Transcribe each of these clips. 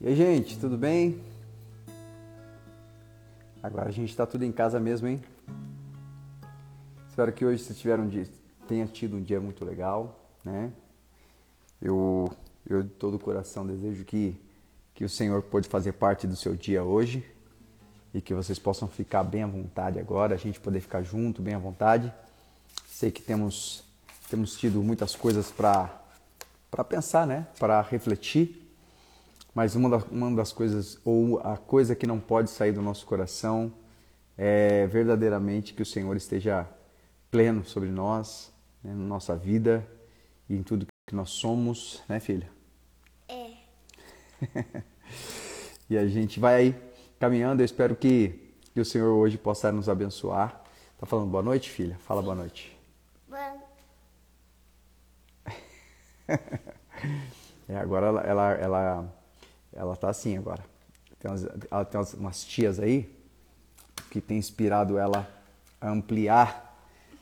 E aí, gente, tudo bem? Agora a gente está tudo em casa mesmo, hein? Espero que hoje vocês tiveram um dia, tenha tido um dia muito legal, né? Eu, eu de todo o coração desejo que, que o Senhor pode fazer parte do seu dia hoje e que vocês possam ficar bem à vontade agora, a gente poder ficar junto, bem à vontade. Sei que temos, temos tido muitas coisas para pensar, né? Para refletir mas uma, uma das coisas, ou a coisa que não pode sair do nosso coração, é verdadeiramente que o Senhor esteja pleno sobre nós, né, na nossa vida e em tudo que nós somos, né, filha? É. e a gente vai aí caminhando. Eu espero que, que o Senhor hoje possa nos abençoar. Tá falando boa noite, filha? Fala boa noite. Boa. é, agora ela, ela, ela ela tá assim agora. Tem umas, ela tem umas, umas tias aí que tem inspirado ela a ampliar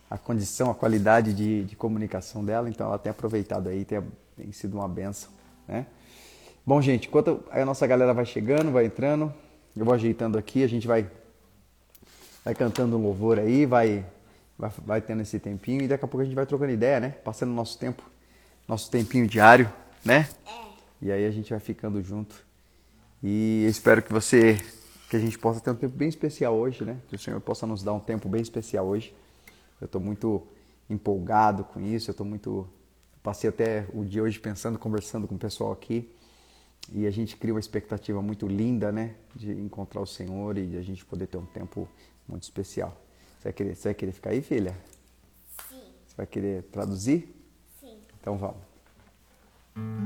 a condição, a qualidade de, de comunicação dela, então ela tem aproveitado aí, tem, tem sido uma benção, né? Bom, gente, enquanto a nossa galera vai chegando, vai entrando, eu vou ajeitando aqui, a gente vai, vai cantando um louvor aí, vai, vai, vai tendo esse tempinho e daqui a pouco a gente vai trocando ideia, né? Passando nosso tempo, nosso tempinho diário, né? É. E aí a gente vai ficando junto. E espero que você, que a gente possa ter um tempo bem especial hoje, né? Que o Senhor possa nos dar um tempo bem especial hoje. Eu estou muito empolgado com isso, eu estou muito. Passei até o dia hoje pensando, conversando com o pessoal aqui. E a gente cria uma expectativa muito linda, né? De encontrar o Senhor e de a gente poder ter um tempo muito especial. Você vai querer, você vai querer ficar aí, filha? Sim. Você vai querer traduzir? Sim. Então vamos.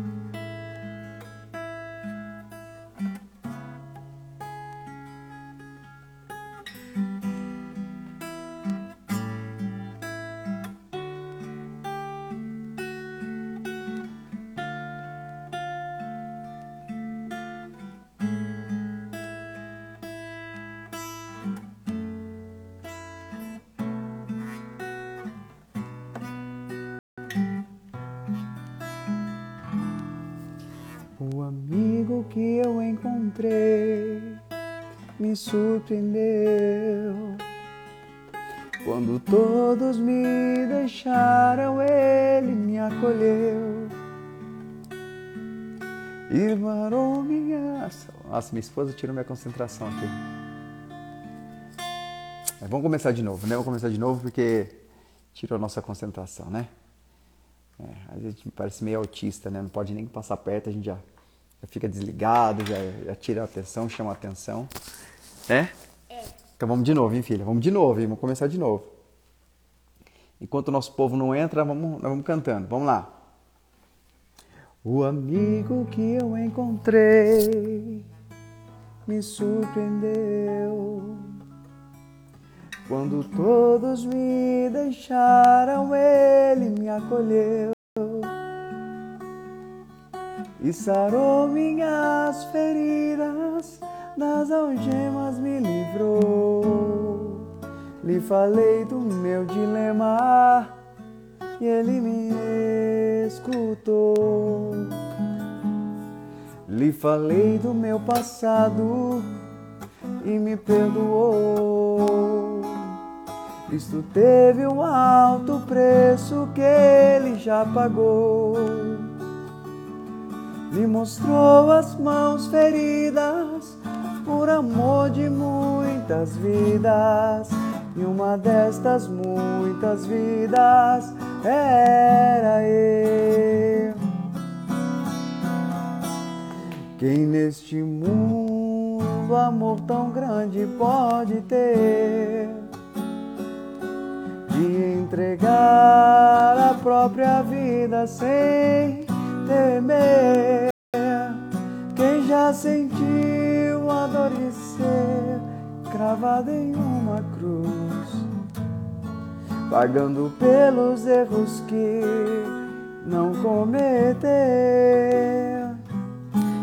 Surpreendeu. Quando todos me deixaram, ele me acolheu. E varou minha. Nossa, minha esposa tirou minha concentração aqui. Mas vamos começar de novo, né? Vamos começar de novo porque tirou a nossa concentração, né? É, a gente parece meio autista, né? Não pode nem passar perto, a gente já, já fica desligado, já, já tira a atenção, chama a atenção. É? É. Então vamos de novo, hein, filha? Vamos de novo, hein? Vamos começar de novo. Enquanto o nosso povo não entra, vamos, nós vamos cantando. Vamos lá. O amigo que eu encontrei me surpreendeu. Quando todos me deixaram, ele me acolheu e sarou minhas feridas, das algemas me livrou. Lhe falei do meu dilema e ele me escutou. Lhe falei do meu passado e me perdoou. Isto teve um alto preço que ele já pagou. Me mostrou as mãos feridas por amor de muitas vidas. E uma destas muitas vidas era eu. Quem neste mundo amor tão grande pode ter? De entregar a própria vida sem temer. Quem já sentiu a dor de ser cravado em uma cruz, pagando pelos erros que não cometeu,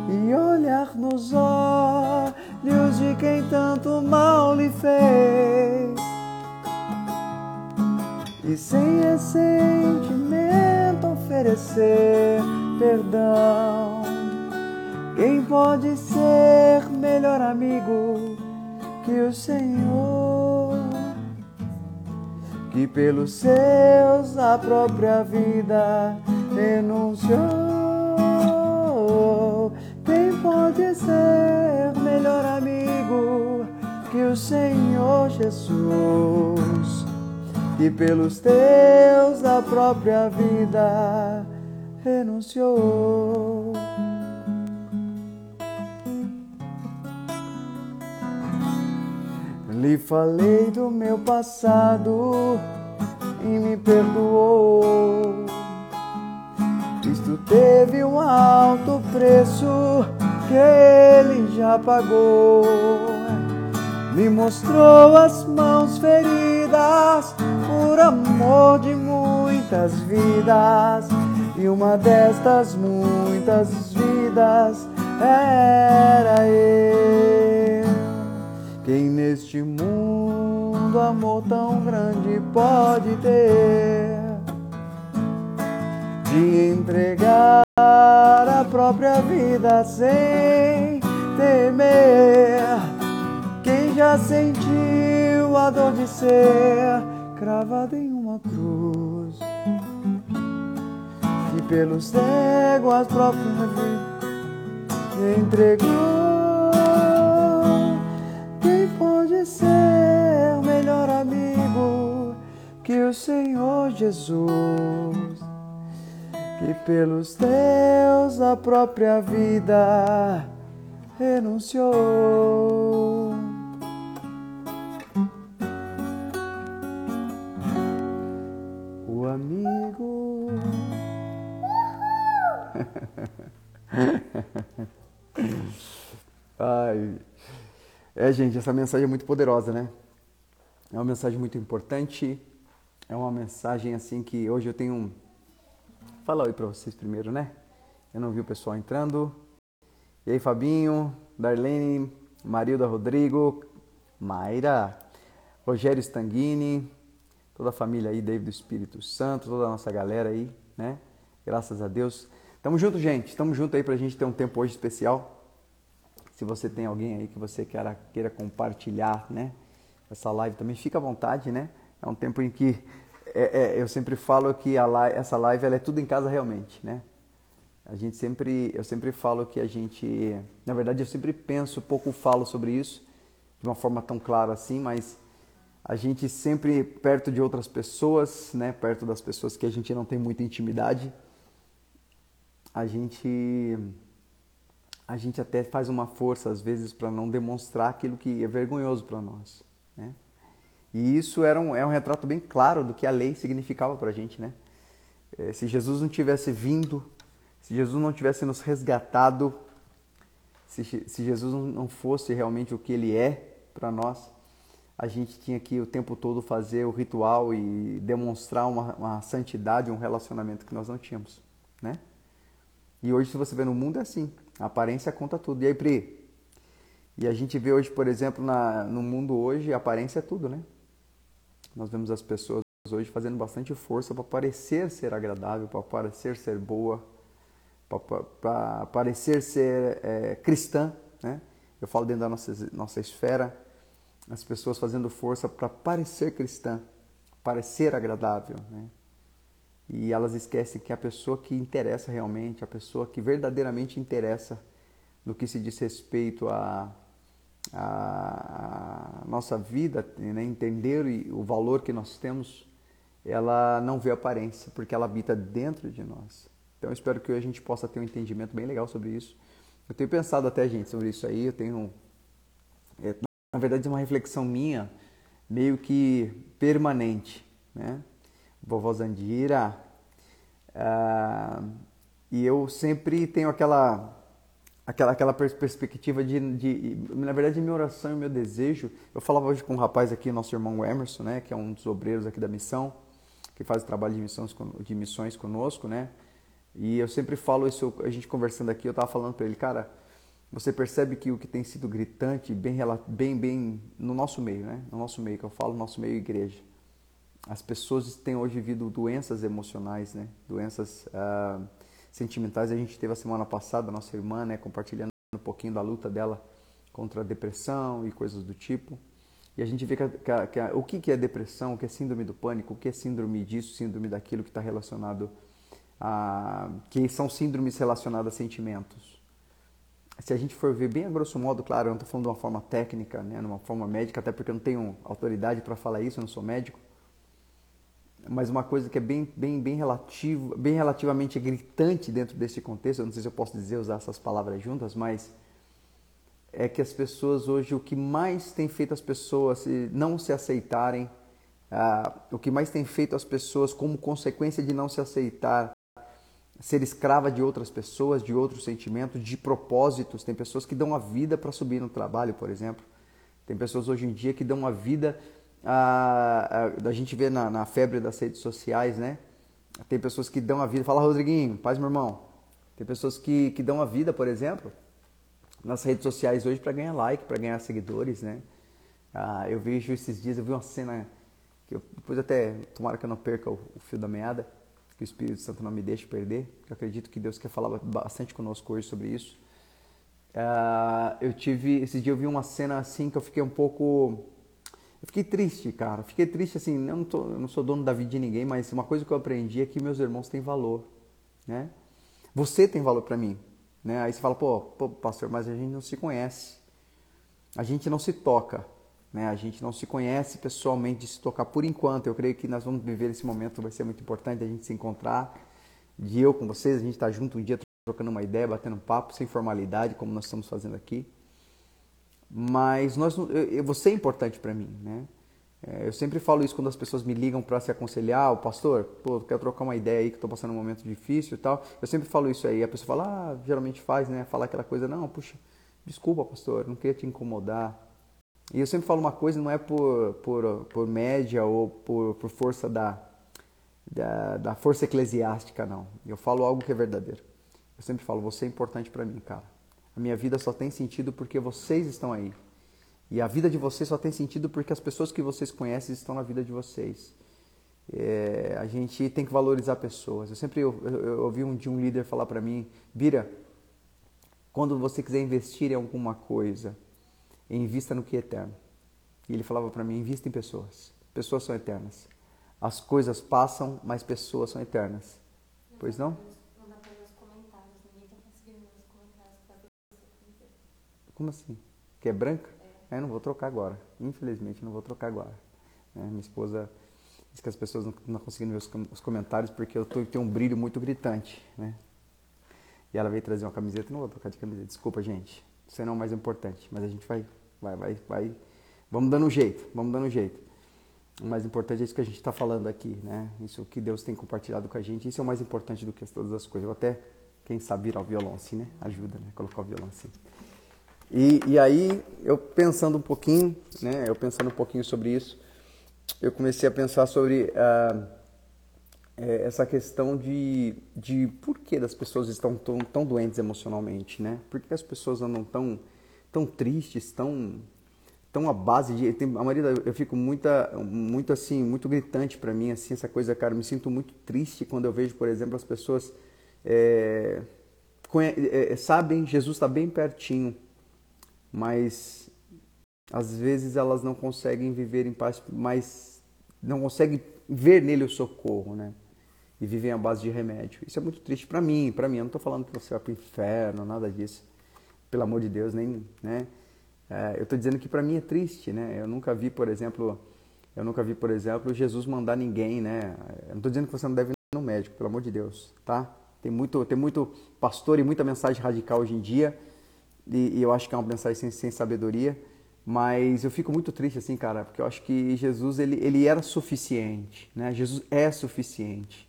e olhar nos olhos de quem tanto mal lhe fez, e sem ressentimento oferecer perdão Quem pode ser melhor amigo que o Senhor? Que pelos seus a própria vida renunciou. Quem pode ser melhor amigo que o Senhor Jesus? Que pelos teus a própria vida renunciou. Lhe falei do meu passado e me perdoou. Cristo teve um alto preço que ele já pagou. Me mostrou as mãos feridas por amor de muitas vidas. E uma destas muitas vidas era eu. Quem neste mundo amor tão grande pode ter de entregar a própria vida sem temer? Quem já sentiu a dor de ser cravado em uma cruz e pelos cegos vida entregou? Ser melhor amigo que o Senhor Jesus, que pelos teus a própria vida renunciou. O amigo. Ai. É, gente, essa mensagem é muito poderosa, né? É uma mensagem muito importante. É uma mensagem assim que hoje eu tenho um. Fala oi para vocês primeiro, né? Eu não vi o pessoal entrando. E aí, Fabinho, Darlene, Marilda Rodrigo, Mayra, Rogério Stanguini, toda a família aí, David do Espírito Santo, toda a nossa galera aí, né? Graças a Deus. Tamo junto, gente. Tamo junto aí pra gente ter um tempo hoje especial. Se você tem alguém aí que você queira, queira compartilhar, né? Essa live também, fica à vontade, né? É um tempo em que é, é, eu sempre falo que live, essa live ela é tudo em casa realmente, né? A gente sempre, eu sempre falo que a gente, na verdade eu sempre penso, pouco falo sobre isso de uma forma tão clara assim, mas a gente sempre perto de outras pessoas, né? Perto das pessoas que a gente não tem muita intimidade, a gente a gente até faz uma força às vezes para não demonstrar aquilo que é vergonhoso para nós. Né? E isso era um, é um retrato bem claro do que a lei significava para a gente. Né? É, se Jesus não tivesse vindo, se Jesus não tivesse nos resgatado, se, se Jesus não fosse realmente o que ele é para nós, a gente tinha que o tempo todo fazer o ritual e demonstrar uma, uma santidade, um relacionamento que nós não tínhamos. Né? E hoje, se você vê no mundo, é assim. A aparência conta tudo. E aí, Pri? E a gente vê hoje, por exemplo, na, no mundo hoje, aparência é tudo, né? Nós vemos as pessoas hoje fazendo bastante força para parecer ser agradável, para parecer ser boa, para parecer ser é, cristã, né? Eu falo dentro da nossa, nossa esfera, as pessoas fazendo força para parecer cristã, parecer agradável, né? E elas esquecem que a pessoa que interessa realmente, a pessoa que verdadeiramente interessa no que se diz respeito à a, nossa vida, né? entender o valor que nós temos, ela não vê aparência, porque ela habita dentro de nós. Então espero que hoje a gente possa ter um entendimento bem legal sobre isso. Eu tenho pensado até, gente, sobre isso aí, eu tenho, é, na verdade, é uma reflexão minha, meio que permanente, né? Vovó Zandira. Uh, e eu sempre tenho aquela aquela, aquela perspectiva de, de, na verdade, minha oração e meu desejo. Eu falava hoje com um rapaz aqui, nosso irmão Emerson, né, que é um dos obreiros aqui da missão, que faz o trabalho de missões, de missões conosco, né? E eu sempre falo isso, a gente conversando aqui, eu estava falando para ele, cara, você percebe que o que tem sido gritante, bem, bem, bem no nosso meio, né? No nosso meio, que eu falo, nosso meio igreja as pessoas têm hoje vivido doenças emocionais, né? Doenças, ah, sentimentais. A gente teve a semana passada, a nossa irmã, né, compartilhando um pouquinho da luta dela contra a depressão e coisas do tipo. E a gente vê que, que, que o que, que é depressão, o que é síndrome do pânico, o que é síndrome disso, síndrome daquilo que está relacionado a. que são síndromes relacionadas a sentimentos. Se a gente for ver bem a grosso modo, claro, eu não estou falando de uma forma técnica, né, numa forma médica, até porque eu não tenho autoridade para falar isso, eu não sou médico. Mas uma coisa que é bem, bem, bem, relativo, bem relativamente gritante dentro desse contexto, eu não sei se eu posso dizer usar essas palavras juntas, mas é que as pessoas hoje, o que mais tem feito as pessoas não se aceitarem, ah, o que mais tem feito as pessoas como consequência de não se aceitar, ser escrava de outras pessoas, de outros sentimentos, de propósitos. Tem pessoas que dão a vida para subir no trabalho, por exemplo. Tem pessoas hoje em dia que dão a vida, a, a, a gente vê na, na, febre das redes sociais, né? Tem pessoas que dão a vida. Fala, Rodriguinho, paz, meu irmão. Tem pessoas que, que dão a vida, por exemplo, nas redes sociais hoje para ganhar like, para ganhar seguidores, né? Ah, eu vejo esses dias, eu vi uma cena que eu, depois até, tomara que eu não perca o, o fio da meada, que o Espírito Santo não me deixe perder, eu acredito que Deus quer falar bastante conosco hoje sobre isso. Ah, eu tive, esse dia eu vi uma cena assim que eu fiquei um pouco, eu fiquei triste, cara, fiquei triste assim, não, tô, eu não sou dono da vida de ninguém, mas uma coisa que eu aprendi é que meus irmãos têm valor, né? Você tem valor para mim, né? Aí você fala, pô, pô, pastor, mas a gente não se conhece. A gente não se toca. Né? A gente não se conhece pessoalmente de se tocar por enquanto. Eu creio que nós vamos viver esse momento, vai ser muito importante a gente se encontrar. De eu com vocês, a gente estar tá junto um dia trocando uma ideia, batendo um papo, sem formalidade, como nós estamos fazendo aqui. Mas nós, eu, você é importante para mim, né? É, eu sempre falo isso quando as pessoas me ligam para se aconselhar, o pastor, pô, quero trocar uma ideia aí que estou passando um momento difícil e tal. Eu sempre falo isso aí. A pessoa fala, ah, geralmente faz, né? Falar aquela coisa, não, puxa, desculpa, pastor, não queria te incomodar. E eu sempre falo uma coisa, não é por, por, por média ou por, por força da, da, da força eclesiástica, não. Eu falo algo que é verdadeiro. Eu sempre falo, você é importante para mim, cara. A minha vida só tem sentido porque vocês estão aí. E a vida de vocês só tem sentido porque as pessoas que vocês conhecem estão na vida de vocês. É, a gente tem que valorizar pessoas. Eu sempre eu, eu, eu ouvi um, de um líder falar para mim, Bira, quando você quiser investir em alguma coisa, invista no que é eterno. E ele falava para mim, invista em pessoas. Pessoas são eternas. As coisas passam, mas pessoas são eternas. Pois não? Como assim? Que é branca? É, não vou trocar agora. Infelizmente, não vou trocar agora. É, minha esposa diz que as pessoas não estão ver os, os, comentários porque eu tô, tenho um brilho muito gritante, né? E ela veio trazer uma camiseta. Não vou trocar de camiseta. Desculpa, gente. Isso não é o mais importante. Mas a gente vai, vai, vai, vai. Vamos dando um jeito. Vamos dando um jeito. O mais importante é isso que a gente está falando aqui, né? Isso que Deus tem compartilhado com a gente. Isso é o mais importante do que todas as coisas. Eu até, quem sabe, virar o violão assim, né? Ajuda, né? Colocar o violão assim. E, e aí, eu pensando um pouquinho, né, eu pensando um pouquinho sobre isso, eu comecei a pensar sobre ah, é, essa questão de, de por que as pessoas estão tão, tão doentes emocionalmente, né? Por que as pessoas andam tão, tão tristes, tão, tão à base de... Tem, a maioria, eu fico muita, muito assim, muito gritante para mim, assim, essa coisa, cara, eu me sinto muito triste quando eu vejo, por exemplo, as pessoas... É, é, sabem, Jesus está bem pertinho, mas às vezes elas não conseguem viver em paz, mas não conseguem ver nele o socorro, né? E vivem à base de remédio. Isso é muito triste para mim, para mim. Eu não estou falando que você vai para o inferno, nada disso. Pelo amor de Deus, nem, né? É, eu estou dizendo que para mim é triste, né? Eu nunca vi, por exemplo, eu nunca vi, por exemplo, Jesus mandar ninguém, né? Eu não estou dizendo que você não deve ir no médico, pelo amor de Deus, tá? Tem muito, tem muito pastor e muita mensagem radical hoje em dia e, e eu acho que é uma mensagem sem, sem, sabedoria, mas eu fico muito triste assim, cara, porque eu acho que Jesus ele, ele era suficiente, né? Jesus é suficiente.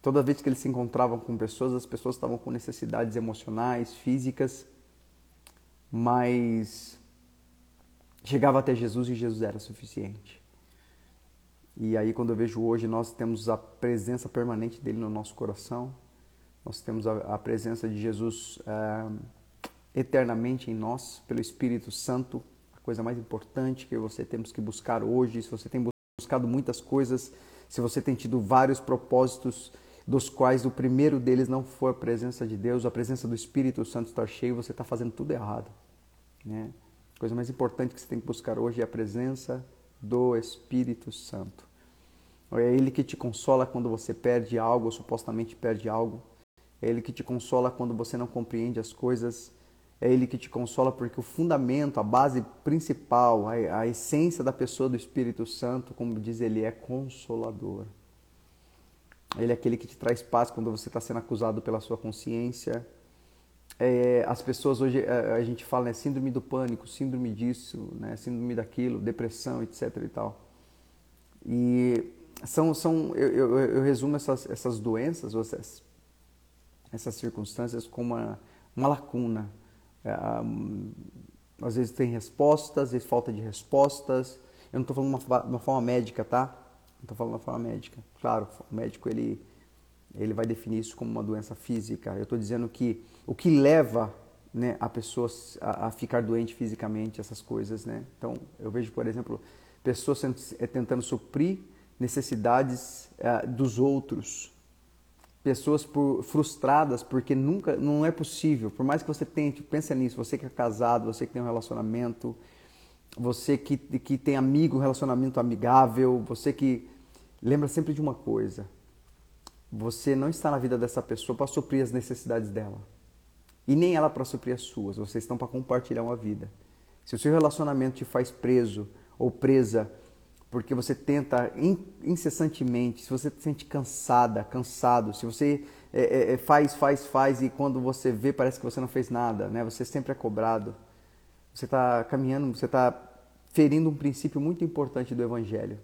Toda vez que ele se encontrava com pessoas, as pessoas estavam com necessidades emocionais, físicas, mas chegava até Jesus e Jesus era suficiente. E aí, quando eu vejo hoje, nós temos a presença permanente dele no nosso coração, nós temos a, a presença de Jesus é, eternamente em nós pelo Espírito Santo, a coisa mais importante que você temos que buscar hoje, se você tem buscado muitas coisas, se você tem tido vários propósitos, dos quais o primeiro deles não for a presença de Deus, a presença do Espírito Santo estar cheio, você está fazendo tudo errado. Né? A coisa mais importante que você tem que buscar hoje é a presença do Espírito Santo. É Ele que te consola quando você perde algo, ou supostamente perde algo. É Ele que te consola quando você não compreende as coisas. É Ele que te consola porque o fundamento, a base principal, a, a essência da pessoa do Espírito Santo, como diz ele, é consolador. Ele é aquele que te traz paz quando você está sendo acusado pela sua consciência. É, as pessoas hoje, a, a, gente fala, né, síndrome do pânico, síndrome disso, né, síndrome daquilo, depressão, etc e tal. E são, são eu, eu, eu resumo essas, essas doenças, essas, essas circunstâncias como uma, uma lacuna. É, às vezes tem respostas, às vezes falta de respostas. Eu não estou falando de uma, uma forma médica, tá? Estou falando da forma médica. Claro, o médico ele, ele vai definir isso como uma doença física. Eu estou dizendo que o que leva né, a pessoa a, a, ficar doente fisicamente, essas coisas. Né? Então, eu vejo, por exemplo, pessoas tentando suprir necessidades uh, dos outros. Pessoas por, frustradas porque nunca, não é possível. Por mais que você tente, pensa nisso. Você que é casado, você que tem um relacionamento, você que, que tem amigo, relacionamento amigável, você que lembra sempre de uma coisa: você não está na vida dessa pessoa para suprir as necessidades dela e nem ela para suprir as suas. Vocês estão para compartilhar uma vida. Se o seu relacionamento te faz preso ou presa porque você tenta incessantemente, se você se sente cansada, cansado, se você é, é, é, faz, faz, faz e quando você vê parece que você não fez nada, né? Você sempre é cobrado. Você está caminhando, você está ferindo um princípio muito importante do Evangelho.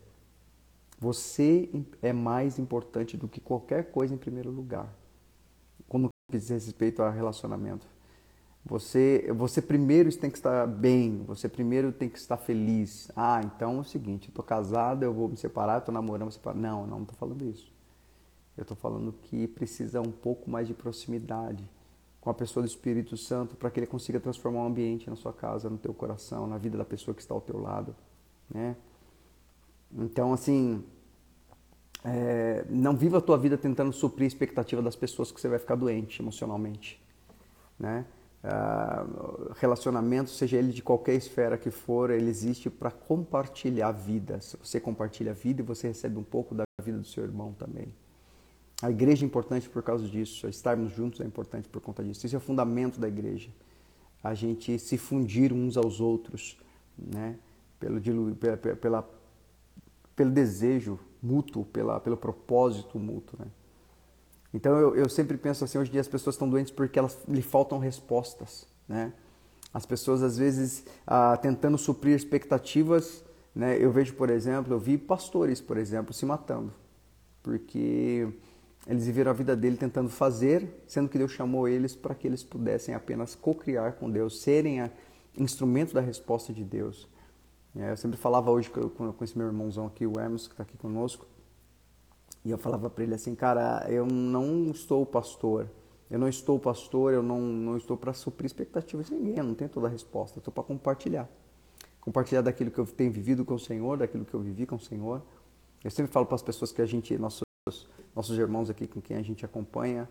Você é mais importante do que qualquer coisa em primeiro lugar. Quando diz respeito a relacionamento. Você, você primeiro tem que estar bem, você primeiro tem que estar feliz. Ah, então é o seguinte, eu casado, eu vou me separar, estou namorando, vou separar. Não, não estou falando isso. Eu estou falando que precisa um pouco mais de proximidade com a pessoa do Espírito Santo para que ele consiga transformar o ambiente na sua casa, no teu coração, na vida da pessoa que está ao teu lado, né? Então, assim, é, não viva a tua vida tentando suprir a expectativa das pessoas que você vai ficar doente emocionalmente, né? Uh, relacionamento, seja ele de qualquer esfera que for, ele existe para compartilhar vida. Você compartilha a vida, você recebe um pouco da vida do seu irmão também. A igreja é importante por causa disso, estarmos juntos é importante por conta disso. Isso é o fundamento da igreja. A gente se fundir uns aos outros, né? pelo, pela, pela, pelo desejo mútuo, pela, pelo propósito mútuo. Né? Então eu, eu sempre penso assim, hoje em dia as pessoas estão doentes porque elas lhe faltam respostas. Né? As pessoas às vezes ah, tentando suprir expectativas, né? eu vejo, por exemplo, eu vi pastores, por exemplo, se matando, porque eles viveram a vida dele tentando fazer, sendo que Deus chamou eles para que eles pudessem apenas co-criar com Deus, serem a, instrumento da resposta de Deus. É, eu sempre falava hoje com, esse meu irmãozão aqui, o Hermes, que está aqui conosco, e eu falava para ele assim, cara, eu não estou pastor, eu não estou pastor, eu não, não estou para suprir expectativas de ninguém, eu não tenho toda a resposta, eu estou para compartilhar. Compartilhar daquilo que eu tenho vivido com o Senhor, daquilo que eu vivi com o Senhor. Eu sempre falo para as pessoas que a gente, nossos, nossos irmãos aqui com quem a gente acompanha,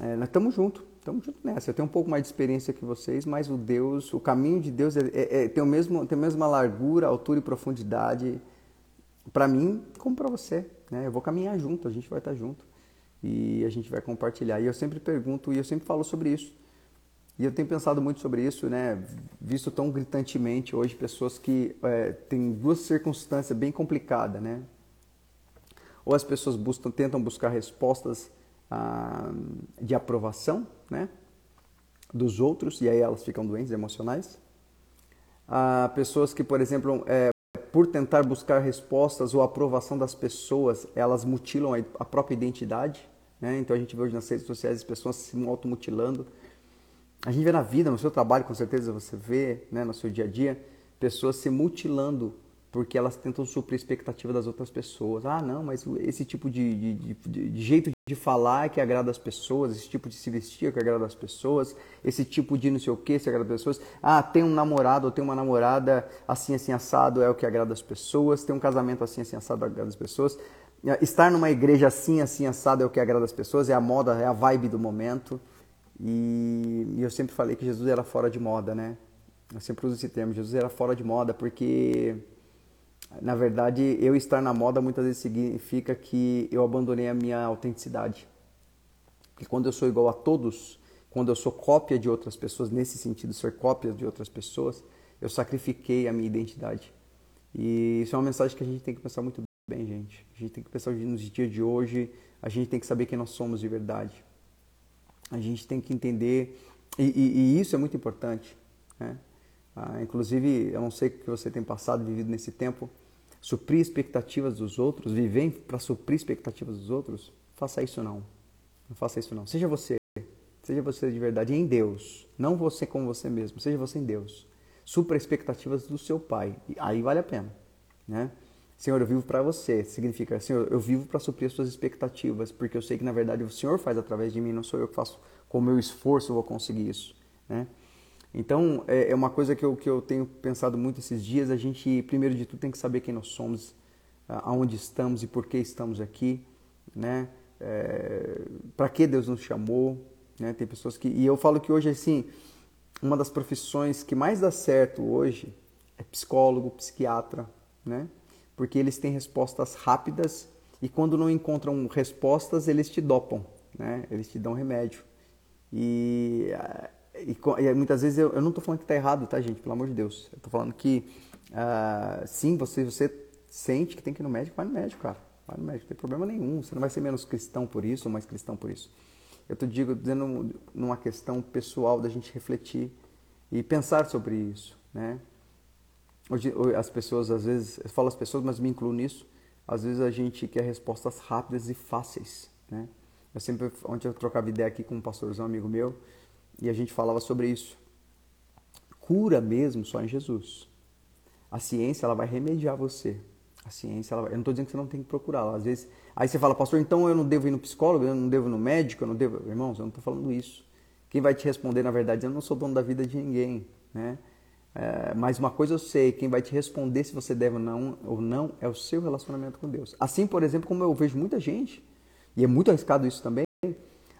é, nós estamos juntos, estamos juntos nessa. Eu tenho um pouco mais de experiência que vocês, mas o Deus, o caminho de Deus é, é, é tem, o mesmo, tem a mesma largura, altura e profundidade para mim como para você. Né? Eu vou caminhar junto, a gente vai estar junto e a gente vai compartilhar. E eu sempre pergunto e eu sempre falo sobre isso. E eu tenho pensado muito sobre isso, né? Visto tão gritantemente hoje pessoas que é, têm duas circunstâncias bem complicadas, né? Ou as pessoas buscam, tentam buscar respostas ah, de aprovação, né? Dos outros e aí elas ficam doentes emocionais. Ah, pessoas que, por exemplo, é, por tentar buscar respostas ou aprovação das pessoas, elas mutilam a própria identidade. Né? Então a gente vê hoje nas redes sociais as pessoas se automutilando. A gente vê na vida, no seu trabalho, com certeza você vê, né, no seu dia a dia, pessoas se mutilando porque elas tentam suprir a expectativa das outras pessoas. Ah, não, mas esse tipo de, de, de, de jeito de falar é que agrada as pessoas, esse tipo de se vestir é que agrada as pessoas, esse tipo de não sei o que se agrada as pessoas. Ah, tem um namorado ou tem uma namorada assim, assim, assado é o que agrada as pessoas, tem um casamento assim, assim, assado agrada as pessoas. estar numa igreja assim, assim, assado é o que agrada as pessoas, é a moda, é a vibe do momento. E, e eu sempre falei que Jesus era fora de moda, né? Eu sempre uso esse termo, Jesus era fora de moda, porque na verdade eu estar na moda muitas vezes significa que eu abandonei a minha autenticidade. Porque quando eu sou igual a todos, quando eu sou cópia de outras pessoas, nesse sentido, ser cópia de outras pessoas, eu sacrifiquei a minha identidade. E isso é uma mensagem que a gente tem que pensar muito bem, gente. A gente tem que pensar nos dias de hoje, a gente tem que saber quem nós somos de verdade. A gente tem que entender, e, e, e isso é muito importante, né? Ah, inclusive, eu não sei o que você tem passado, vivido nesse tempo, suprir expectativas dos outros, viver para suprir expectativas dos outros, faça isso não. Não faça isso não. Seja você. Seja você de verdade em Deus. Não você com você mesmo. Seja você em Deus. Supra expectativas do seu Pai. E aí vale a pena. Né? Senhor, eu vivo para você. Significa, Senhor, eu vivo para suprir as suas expectativas, porque eu sei que na verdade o Senhor faz através de mim, não sou eu que faço com o meu esforço, eu vou conseguir isso. Né? Então, é, é uma coisa que eu, que eu tenho pensado muito esses dias. A gente, primeiro de tudo, tem que saber quem nós somos, aonde estamos e por que estamos aqui, né? É, para que Deus nos chamou, né? Tem pessoas que... E eu falo que hoje, assim, uma das profissões que mais dá certo hoje é psicólogo, psiquiatra, né? Porque eles têm respostas rápidas e quando não encontram respostas, eles te dopam, né? Eles te dão remédio. E e, e muitas vezes eu, eu não estou falando que está errado, tá, gente? Pelo amor de Deus. Eu estou falando que, uh, sim, você, você sente que tem que ir no médico, vai no médico, cara. Vai no médico, não tem problema nenhum. Você não vai ser menos cristão por isso ou mais cristão por isso. Eu estou dizendo numa questão pessoal da gente refletir e pensar sobre isso, né? Hoje, as pessoas, às vezes, eu falo as pessoas, mas me incluo nisso, às vezes a gente quer respostas rápidas e fáceis, né? Eu sempre, ontem eu trocava ideia aqui com um pastorzão amigo meu, e a gente falava sobre isso. Cura mesmo só em Jesus. A ciência ela vai remediar você. A ciência, ela vai... eu não estou dizendo que você não tem que procurá-la. Às vezes, aí você fala, pastor, então eu não devo ir no psicólogo, eu não devo ir no médico, eu não devo. Irmãos, eu não estou falando isso. Quem vai te responder, na verdade, eu não sou dono da vida de ninguém, né? É, mas uma coisa eu sei, quem vai te responder se você deve ou não, ou não é o seu relacionamento com Deus. Assim, por exemplo, como eu vejo muita gente, e é muito arriscado isso também,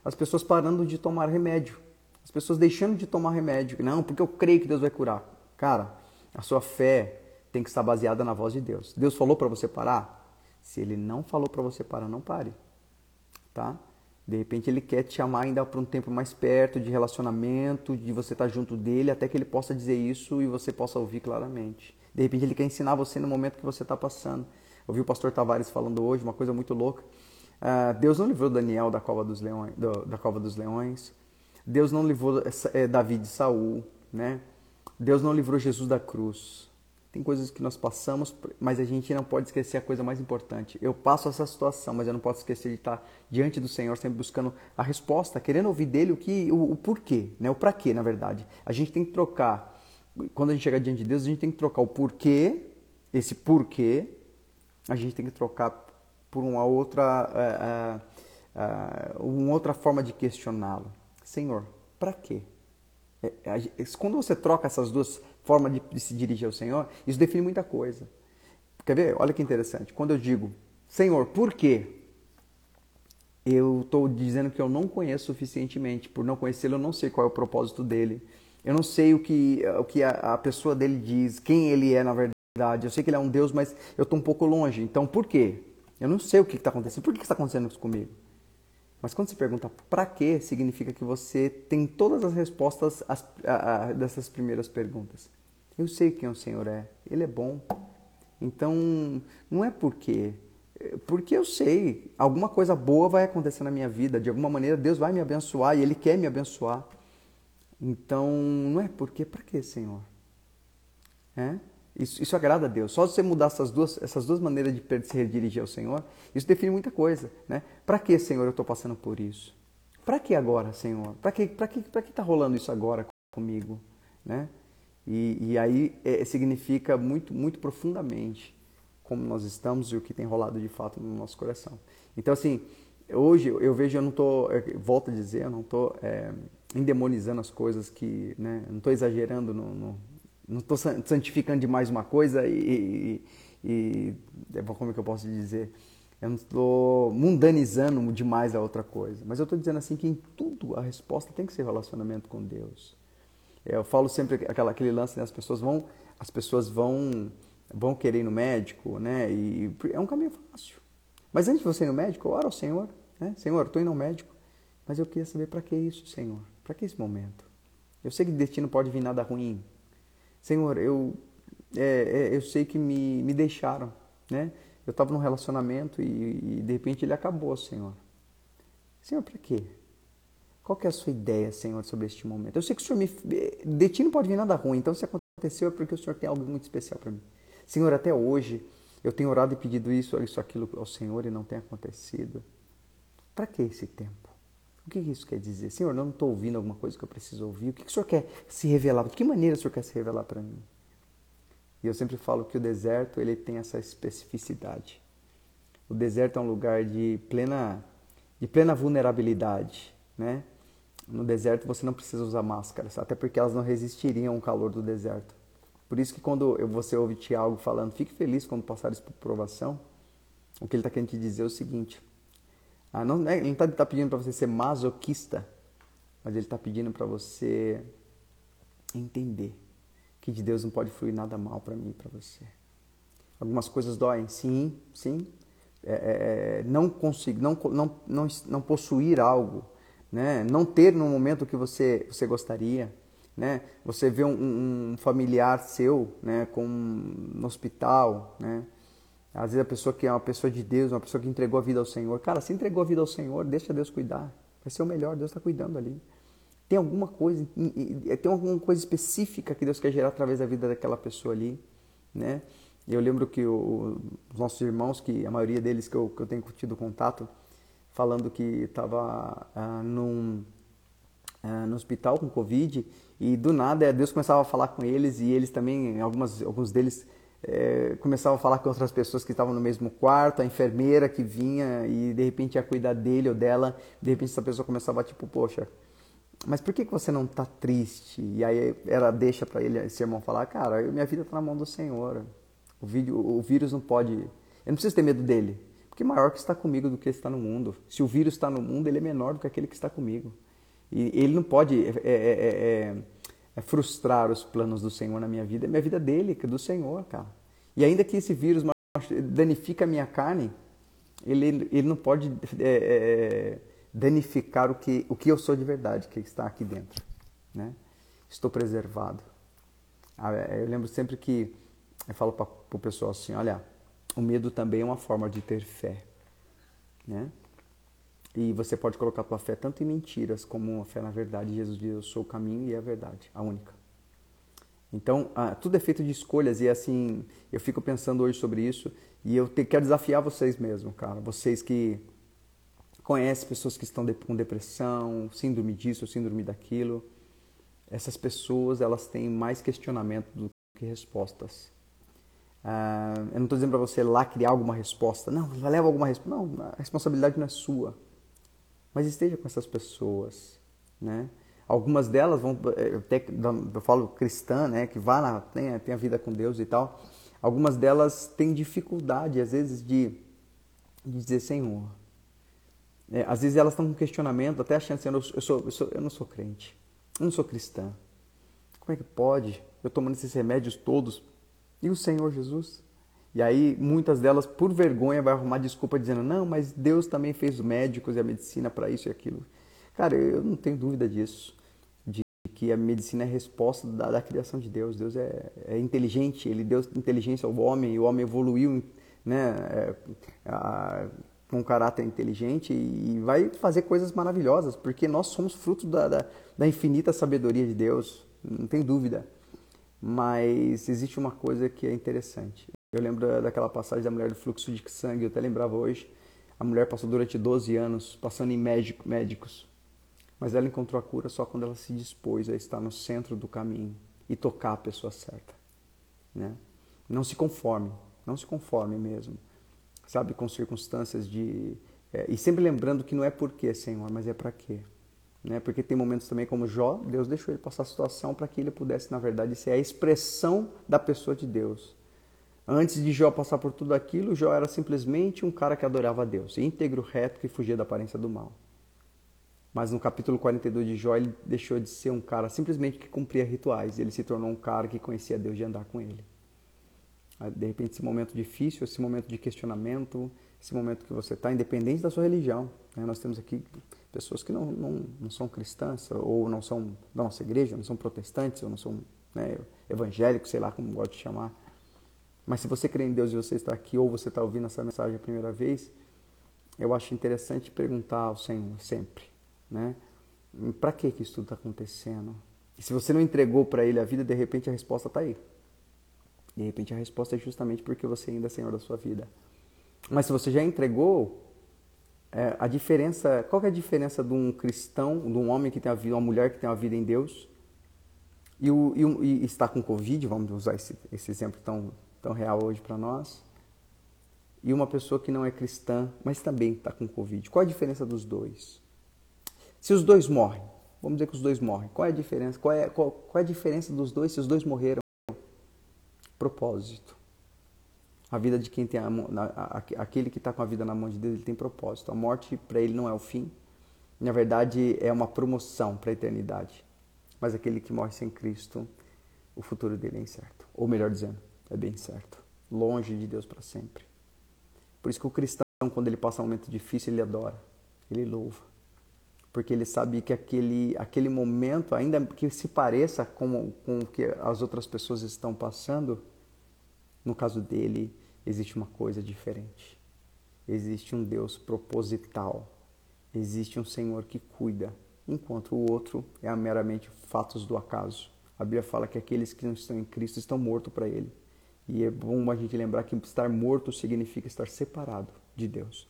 as pessoas parando de tomar remédio. As pessoas deixando de tomar remédio. Não, porque eu creio que Deus vai curar. Cara, a sua fé tem que estar baseada na voz de Deus. Deus falou para você parar? Se ele não falou para você parar, não pare. Tá? De repente ele quer te chamar ainda para um tempo mais perto de relacionamento, de você estar junto dele, até que ele possa dizer isso e você possa ouvir claramente. De repente ele quer ensinar você no momento que você está passando. Eu ouvi o pastor Tavares falando hoje uma coisa muito louca. Uh, Deus não livrou Daniel da cova dos leões, do, da cova dos leões. Deus não livrou é, Davi de Saul, né? Deus não livrou Jesus da cruz. Tem coisas que nós passamos, mas a gente não pode esquecer a coisa mais importante. Eu passo essa situação, mas eu não posso esquecer de estar diante do Senhor, sempre buscando a resposta, querendo ouvir dele o que, o, o porquê, né? O para quê, na verdade. A gente tem que trocar. Quando a gente chegar diante de Deus, a gente tem que trocar o porquê, esse porquê, a gente tem que trocar por uma outra, uh, uh, uh, uma outra forma de questioná-lo. Senhor, para quê? É, é, quando você troca essas duas formas de, de se dirigir ao Senhor, isso define muita coisa. Quer ver? Olha que interessante. Quando eu digo, Senhor, por quê? Eu estou dizendo que eu não conheço suficientemente. Por não conhecê-lo, eu não sei qual é o propósito dele. Eu não sei o que, o que a, a pessoa dele diz, quem ele é na verdade. Eu sei que ele é um Deus, mas eu estou um pouco longe. Então, por quê? Eu não sei o que está acontecendo. Por que está acontecendo isso comigo? Mas quando você pergunta para quê, significa que você tem todas as respostas às, dessas primeiras perguntas. Eu sei quem o Senhor é, Ele é bom. Então, não é por quê. Porque eu sei, alguma coisa boa vai acontecer na minha vida, de alguma maneira Deus vai me abençoar e Ele quer me abençoar. Então, não é porque, para quê, Senhor? É? Isso, isso agrada a Deus. Só você mudar essas duas, essas duas maneiras de se redirigir ao Senhor, isso define muita coisa. Né? Para que, Senhor, eu estou passando por isso? Para que agora, Senhor? Para que está que, que tá rolando isso agora comigo? Né? E, e aí é, significa muito, muito profundamente como nós estamos e o que tem rolado de fato no nosso coração. Então, assim, hoje eu vejo, eu não estou, volto a dizer, eu não estou é, endemonizando as coisas que, né, não estou exagerando no, no não estou santificando demais uma coisa e, e, e, como é que eu posso dizer? Eu não estou mundanizando demais a outra coisa. Mas eu estou dizendo assim que em tudo a resposta tem que ser relacionamento com Deus. Eu falo sempre aquela, aquele lance, né? as pessoas vão, as pessoas vão, vão querer ir no médico, né? E é um caminho fácil. Mas antes de você ir no médico, ora ao Senhor, né? Senhor, estou indo ao médico, mas eu queria saber para que isso, Senhor? Para que esse momento? Eu sei que de destino pode vir nada ruim. Senhor, eu, é, é, eu sei que me, me deixaram, né? Eu estava num relacionamento e, e, de repente ele acabou, Senhor. Senhor, para quê? Qual que é a sua ideia, Senhor, sobre este momento? Eu sei que o Senhor me. De ti não pode vir nada ruim, então se aconteceu é porque o Senhor tem algo muito especial para mim. Senhor, até hoje eu tenho orado e pedido isso, isso, aquilo ao Senhor e não tem acontecido. Para que esse tempo? O que isso quer dizer? Senhor, não estou ouvindo alguma coisa que eu preciso ouvir. O que o Senhor quer se revelar? De que maneira o Senhor quer se revelar para mim? E eu sempre falo que o deserto ele tem essa especificidade. O deserto é um lugar de plena, de plena vulnerabilidade, né? No deserto você não precisa usar máscaras, até porque elas não resistiriam ao calor do deserto. Por isso que quando você ouve Tiago falando, fique feliz quando passares por provação, o que ele está querendo te dizer é o seguinte, ah, não, né, ele não está tá pedindo para você ser masoquista, mas ele está pedindo para você entender que de Deus não pode fluir nada mal para mim e para você. Algumas coisas doem, sim, sim. É, é, é, não conseguir, não, não, não, não possuir algo, né? não ter no momento que você, você gostaria, né? Você vê um, um familiar seu, né, com no hospital, né? Às vezes a pessoa que é uma pessoa de Deus, uma pessoa que entregou a vida ao Senhor, cara, se entregou a vida ao Senhor, deixa Deus cuidar. Vai ser o melhor, Deus está cuidando ali. Tem alguma coisa, tem alguma coisa específica que Deus quer gerar através da vida daquela pessoa ali, né? Eu lembro que o, os nossos irmãos, que a maioria deles que eu, que eu tenho tido contato, falando que estava ah, num, ah, no hospital com Covid e do nada Deus começava a falar com eles e eles também, algumas, alguns deles é, começavam a falar com outras pessoas que estavam no mesmo quarto, a enfermeira que vinha e de repente ia cuidar dele ou dela, de repente essa pessoa começava tipo, poxa, mas por que, que você não está triste? E aí ela deixa para ele, esse irmão, falar, cara, minha vida está na mão do Senhor. O, vídeo, o vírus não pode... Eu não preciso ter medo dele, porque maior que está comigo do que está no mundo. Se o vírus está no mundo, ele é menor do que aquele que está comigo. E ele não pode é, é, é, é frustrar os planos do Senhor na minha vida. É minha vida dele, que é do Senhor, cara. E ainda que esse vírus danifique a minha carne, ele, ele não pode é, danificar o que, o que eu sou de verdade, que está aqui dentro. Né? Estou preservado. Ah, é, eu lembro sempre que eu falo para o pessoal assim, olha, o medo também é uma forma de ter fé. Né? E você pode colocar a tua fé tanto em mentiras como uma fé na verdade. Jesus diz, eu sou o caminho e a verdade, a única. Então, ah, tudo é feito de escolhas e assim, eu fico pensando hoje sobre isso e eu te, quero desafiar vocês mesmo, cara. Vocês que conhece pessoas que estão com depressão, síndrome disso, síndrome daquilo. Essas pessoas elas têm mais questionamento do que respostas. Uh, eu não estou dizendo para você lá criar alguma resposta. Não, leva alguma resposta. Não, a responsabilidade não é sua. Mas esteja com essas pessoas, né? Algumas delas vão, eu, até, eu falo cristã, né, que vá na, tem, tem a vida com Deus e tal. Algumas delas têm dificuldade, às vezes, de, de dizer, Senhor, é, às vezes elas estão com questionamento, até achando assim, eu, eu, sou, eu, sou, eu não sou crente, eu não sou cristã. Como é que pode? Eu tomando esses remédios todos. E o Senhor Jesus? E aí muitas delas, por vergonha, vai arrumar desculpa dizendo, não, mas Deus também fez os médicos e a medicina para isso e aquilo. Cara, eu não tenho dúvida disso, de que a medicina é a resposta da, da criação de Deus. Deus é, é, inteligente, ele deu inteligência ao homem, e o homem evoluiu, né? É, com um caráter inteligente e vai fazer coisas maravilhosas, porque nós somos fruto da, da, da, infinita sabedoria de Deus, não tem dúvida. Mas existe uma coisa que é interessante. Eu lembro daquela passagem da mulher do fluxo de sangue, eu até lembrava hoje. A mulher passou durante 12 anos passando em médico, médicos, mas ela encontrou a cura só quando ela se dispôs a estar no centro do caminho e tocar a pessoa certa. Né? Não se conforme, não se conforme mesmo sabe, com circunstâncias de. É, e sempre lembrando que não é por quê, Senhor, mas é para quê. Né? Porque tem momentos também como Jó, Deus deixou ele passar a situação para que ele pudesse, na verdade, ser a expressão da pessoa de Deus. Antes de Jó passar por tudo aquilo, Jó era simplesmente um cara que adorava a Deus, íntegro, reto, que fugia da aparência do mal. Mas no capítulo 42 de Jó, ele deixou de ser um cara simplesmente que cumpria rituais, ele se tornou um cara que conhecia Deus de andar com ele. De repente, esse momento difícil, esse momento de questionamento, esse momento que você está, independente da sua religião. Né? Nós temos aqui pessoas que não, não, não são cristãs, ou não são da nossa igreja, não são protestantes, ou não são né, evangélicos, sei lá como gosto de chamar. Mas se você crê em Deus e você está aqui, ou você está ouvindo essa mensagem a primeira vez, eu acho interessante perguntar ao Senhor sempre, né? Para que que isso tudo está acontecendo? E se você não entregou para Ele a vida, de repente a resposta está aí. De repente a resposta é justamente porque você ainda é Senhor da sua vida. Mas se você já entregou, é, a diferença, qual é a diferença de um cristão, de um homem que tem a vida, uma mulher que tem uma vida em Deus, e, o, e, e está com Covid, vamos usar esse, esse exemplo tão, tão real hoje para nós, e uma pessoa que não é cristã, mas também está com Covid. Qual a diferença dos dois? Se os dois morrem, vamos dizer que os dois morrem, qual é a diferença? Qual é, qual, qual é a diferença dos dois se os dois morreram? Propósito. A vida de quem tem a, a, aquele que está com a vida na mão de Deus, ele tem propósito. A morte para ele não é o fim. Na verdade, é uma promoção para a eternidade. Mas aquele que morre sem Cristo, o futuro dele é incerto. Ou melhor dizendo, é bem certo. Longe de Deus para sempre. Por isso que o cristão, quando ele passa um momento difícil, ele adora, ele louva. Porque ele sabe que aquele, aquele momento, ainda que se pareça com, com o que as outras pessoas estão passando, no caso dele, existe uma coisa diferente. Existe um Deus proposital. Existe um Senhor que cuida, enquanto o outro é meramente fatos do acaso. A Bíblia fala que aqueles que não estão em Cristo estão mortos para Ele. E é bom a gente lembrar que estar morto significa estar separado de Deus.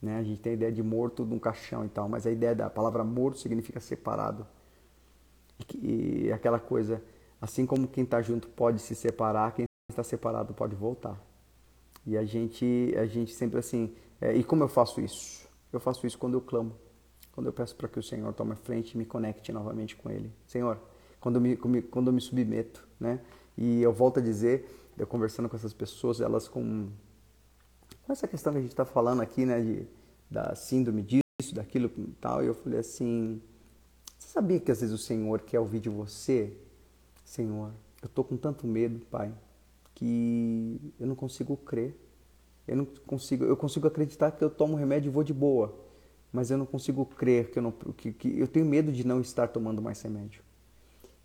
Né? A gente tem a ideia de morto num caixão e tal, mas a ideia da palavra morto significa separado. E, aquela coisa, assim como quem está junto pode se separar, quem está separado pode voltar. E a gente, a gente sempre assim, é, e como eu faço isso? Eu faço isso quando eu clamo, quando eu peço para que o Senhor tome frente e me conecte novamente com Ele. Senhor, quando eu me, quando eu me submeto, né? E eu volto a dizer, eu conversando com essas pessoas, elas com, com essa questão que a gente está falando aqui, né? De, da síndrome disso, daquilo e tal, e eu falei assim, você sabia que às vezes o Senhor quer ouvir de você? Senhor, eu tô com tanto medo, Pai, que eu não consigo crer. Eu não consigo, eu consigo acreditar que eu tomo remédio e vou de boa, mas eu não consigo crer que eu não, que, que eu tenho medo de não estar tomando mais remédio.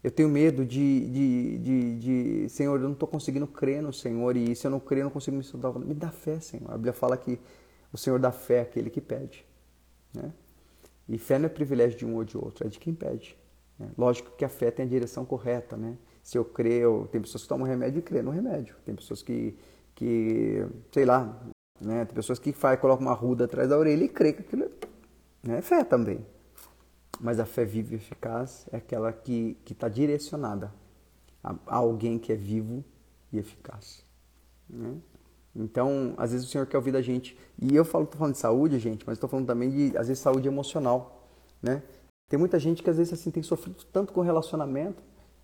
Eu tenho medo de, de, de, de Senhor, eu não estou conseguindo crer no Senhor e se eu não crer, eu não consigo me estudar. Me dá fé, Senhor. A Bíblia fala que o Senhor dá fé aquele que pede. Né? E fé não é privilégio de um ou de outro, é de quem pede. Né? Lógico que a fé tem a direção correta, né? se eu creio, tem pessoas que tomam remédio e crê no remédio. Tem pessoas que, que sei lá, né? tem pessoas que faz, colocam uma ruda atrás da orelha e crê que aquilo é, né? é fé também. Mas a fé viva e eficaz é aquela que está direcionada a, a, alguém que é vivo e eficaz. Né? Então, às vezes o Senhor quer ouvir da gente. E eu falo, tô falando de saúde, gente, mas estou falando também de, às vezes, saúde emocional, né? Tem muita gente que às vezes assim tem sofrido tanto com relacionamento,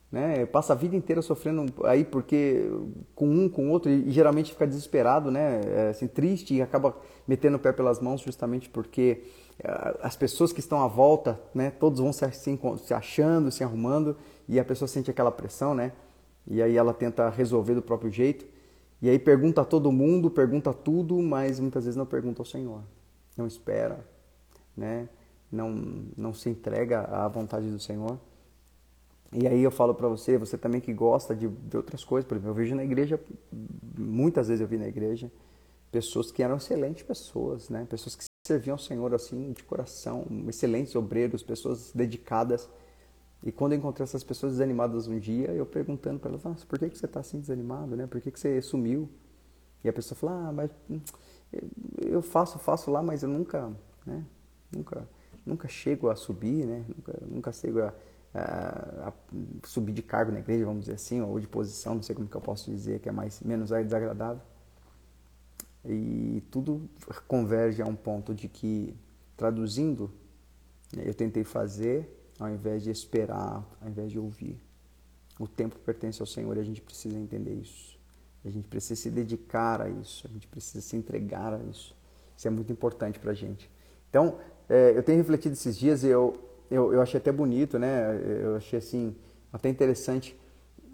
né? Passa a vida inteira sofrendo aí porque com um, com outro e geralmente fica desesperado, né? É, assim, triste e acaba metendo o pé pelas mãos justamente porque as pessoas que estão à volta, né? Todos vão se, se achando, se arrumando e a pessoa sente aquela pressão, né? E aí ela tenta resolver do próprio jeito e aí pergunta a todo mundo, pergunta tudo, mas muitas vezes não pergunta ao Senhor, não espera, né? Não não se entrega à vontade do Senhor. E aí eu falo para você, você também que gosta de, de, outras coisas, por exemplo, eu vejo na igreja, muitas vezes eu vi na igreja, pessoas que eram excelentes pessoas, né? Pessoas que serviam ao Senhor assim de coração, excelentes obreiros, pessoas dedicadas. E quando eu encontrei essas pessoas desanimadas um dia, eu perguntando para elas, ah, por que, que você está assim desanimado, né? Por que, que você sumiu? E a pessoa falou, ah, mas hum, eu faço, faço lá, mas eu nunca, né? Nunca, nunca chego a subir, né? Nunca, nunca chego a a, subir de cargo na igreja, vamos dizer assim, ou de posição, não sei como que eu posso dizer, que é mais menos desagradável. E tudo converge a um ponto de que, traduzindo, eu tentei fazer ao invés de esperar, ao invés de ouvir. O tempo pertence ao Senhor e a gente precisa entender isso. A gente precisa se dedicar a isso, a gente precisa se entregar a isso. Isso é muito importante para a gente. Então, é, eu tenho refletido esses dias e eu, eu, eu achei até bonito, né? Eu achei assim, até interessante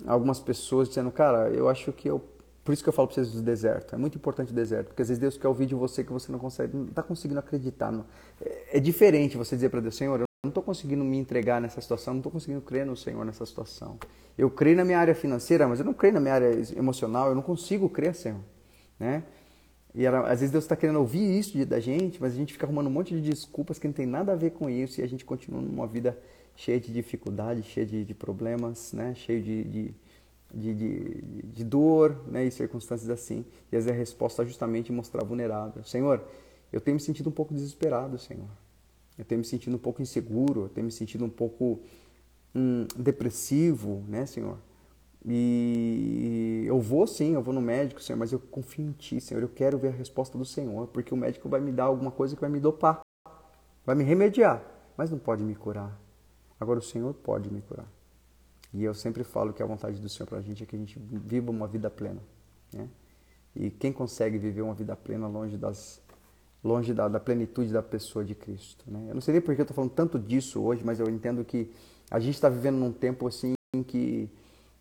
algumas pessoas dizendo, cara, eu acho que eu. Por isso que eu falo para vocês do deserto. É muito importante o deserto, porque às vezes Deus quer ouvir de você que você não consegue, não está conseguindo acreditar. Não. É, é diferente você dizer para Deus, Senhor, eu não estou conseguindo me entregar nessa situação, não estou conseguindo crer no Senhor nessa situação. Eu creio na minha área financeira, mas eu não creio na minha área emocional, eu não consigo crer, Senhor. Né? E era, às vezes Deus está querendo ouvir isso da gente, mas a gente fica arrumando um monte de desculpas que não tem nada a ver com isso e a gente continua numa vida cheia de dificuldades, cheia de, de problemas, né? cheio de, de, de, de, de dor né? e circunstâncias assim. E às vezes a resposta é justamente mostrar vulnerável. Senhor, eu tenho me sentido um pouco desesperado, Senhor. Eu tenho me sentido um pouco inseguro, eu tenho me sentido um pouco hum, depressivo, né, Senhor? E eu vou sim, eu vou no médico, Senhor, mas eu confio em Ti, Senhor. Eu quero ver a resposta do Senhor, porque o médico vai me dar alguma coisa que vai me dopar, vai me remediar, mas não pode me curar. Agora o Senhor pode me curar. E eu sempre falo que a vontade do Senhor para a gente é que a gente viva uma vida plena. Né? E quem consegue viver uma vida plena longe das longe da, da plenitude da pessoa de Cristo? Né? Eu não sei nem por que eu estou falando tanto disso hoje, mas eu entendo que a gente está vivendo num tempo assim em que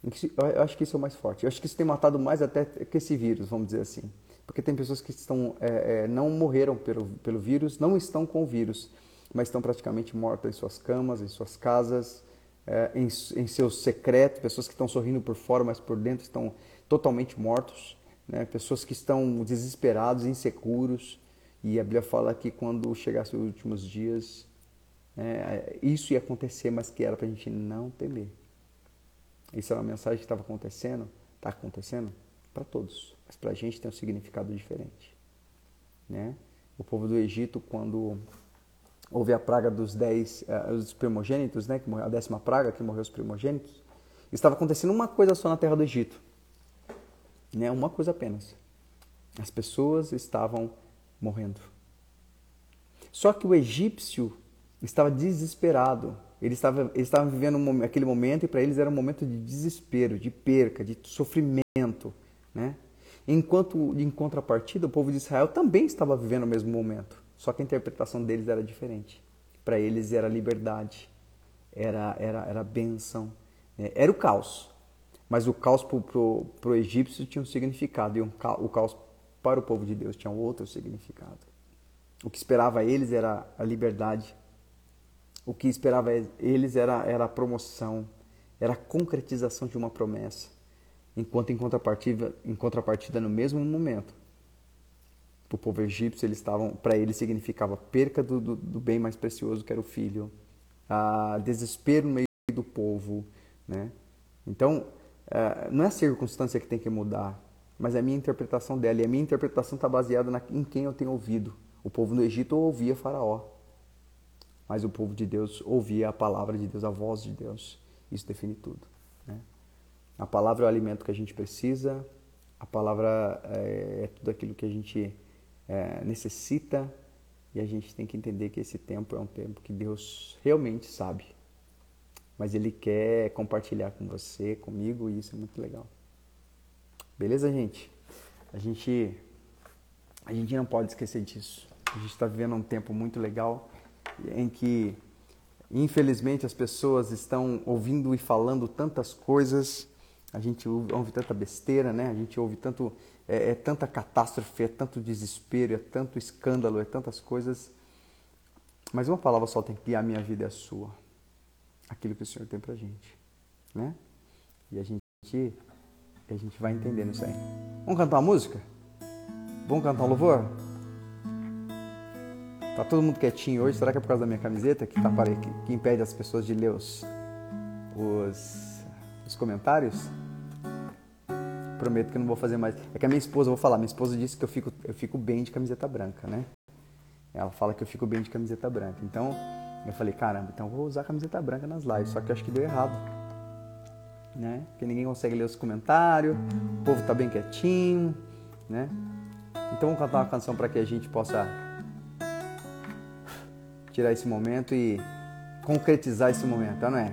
eu acho que isso é o mais forte. Eu acho que isso tem matado mais até que esse vírus, vamos dizer assim. Porque tem pessoas que estão, é, é, não morreram pelo, pelo vírus, não estão com o vírus, mas estão praticamente mortas em suas camas, em suas casas, é, em, em seus secretos. Pessoas que estão sorrindo por fora, mas por dentro estão totalmente mortos. Né? Pessoas que estão desesperados, inseguros. E a Bíblia fala que quando chegasse os últimos dias, é, isso ia acontecer, mas que era para a gente não temer. Isso era uma mensagem que estava acontecendo, está acontecendo para todos, mas para a gente tem um significado diferente. Né? O povo do Egito, quando houve a praga dos dez, uh, os primogênitos, né, a décima praga que morreu os primogênitos, estava acontecendo uma coisa só na terra do Egito, né, uma coisa apenas. As pessoas estavam morrendo. Só que o egípcio estava desesperado eles estavam, eles estavam vivendo um, aquele momento e para eles era um momento de desespero, de perca, de sofrimento. Né? Enquanto, em contrapartida, o povo de Israel também estava vivendo o mesmo momento, só que a interpretação deles era diferente. Para eles era liberdade, era, era, era bênção, né? era o caos. Mas o caos para o egípcio tinha um significado, e um, o caos para o povo de Deus tinha outro significado. O que esperava eles era a liberdade, o que esperava eles era, era a promoção, era a concretização de uma promessa. Enquanto em contrapartida, em contrapartida no mesmo momento, para o povo egípcio, eles estavam, para eles significava perca do, do, do, bem mais precioso, que era o filho, a desespero no meio do povo, né? Então, uh, não é a circunstância que tem que mudar, mas é a minha interpretação dela. E a minha interpretação está baseada na, em quem eu tenho ouvido. O povo no Egito ouvia Faraó mas o povo de Deus ouvia a palavra de Deus, a voz de Deus. Isso define tudo. Né? A palavra é o alimento que a gente precisa, a palavra é, é tudo aquilo que a gente é, necessita e a gente tem que entender que esse tempo é um tempo que Deus realmente sabe, mas Ele quer compartilhar com você, comigo e isso é muito legal. Beleza, gente? A gente, a gente não pode esquecer disso. A gente está vivendo um tempo muito legal em que infelizmente as pessoas estão ouvindo e falando tantas coisas, a gente ouve tanta besteira, né? A gente ouve tanto é, é tanta catástrofe, é tanto desespero, é tanto escândalo, é tantas coisas. Mas uma palavra só tem que guiar a minha vida é a sua. Aquilo que o Senhor tem pra gente, né? E a gente a gente vai entendendo isso aí. Vamos cantar uma música? Vamos cantar um louvor? Tá todo mundo quietinho hoje. Será que é por causa da minha camiseta que, tá, que, impede as pessoas de ler os, os, os comentários? Prometo que não vou fazer mais. É que a minha esposa, vou falar, minha esposa disse que eu fico, eu fico bem de camiseta branca, né? Ela fala que eu fico bem de camiseta branca. Então, eu falei, caramba, então vou usar camiseta branca nas lives. Só que eu acho que deu errado. Né? Porque ninguém consegue ler os comentários, o povo tá bem quietinho, né? Então vamos cantar uma canção para que a gente possa tirar esse momento e concretizar esse momento, não é?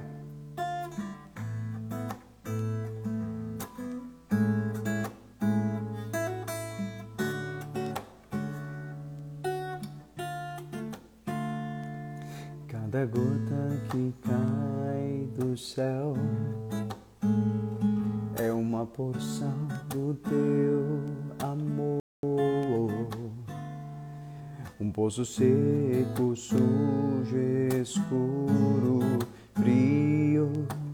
Do teu amor. Um poço seco, sujo, escuro, frio,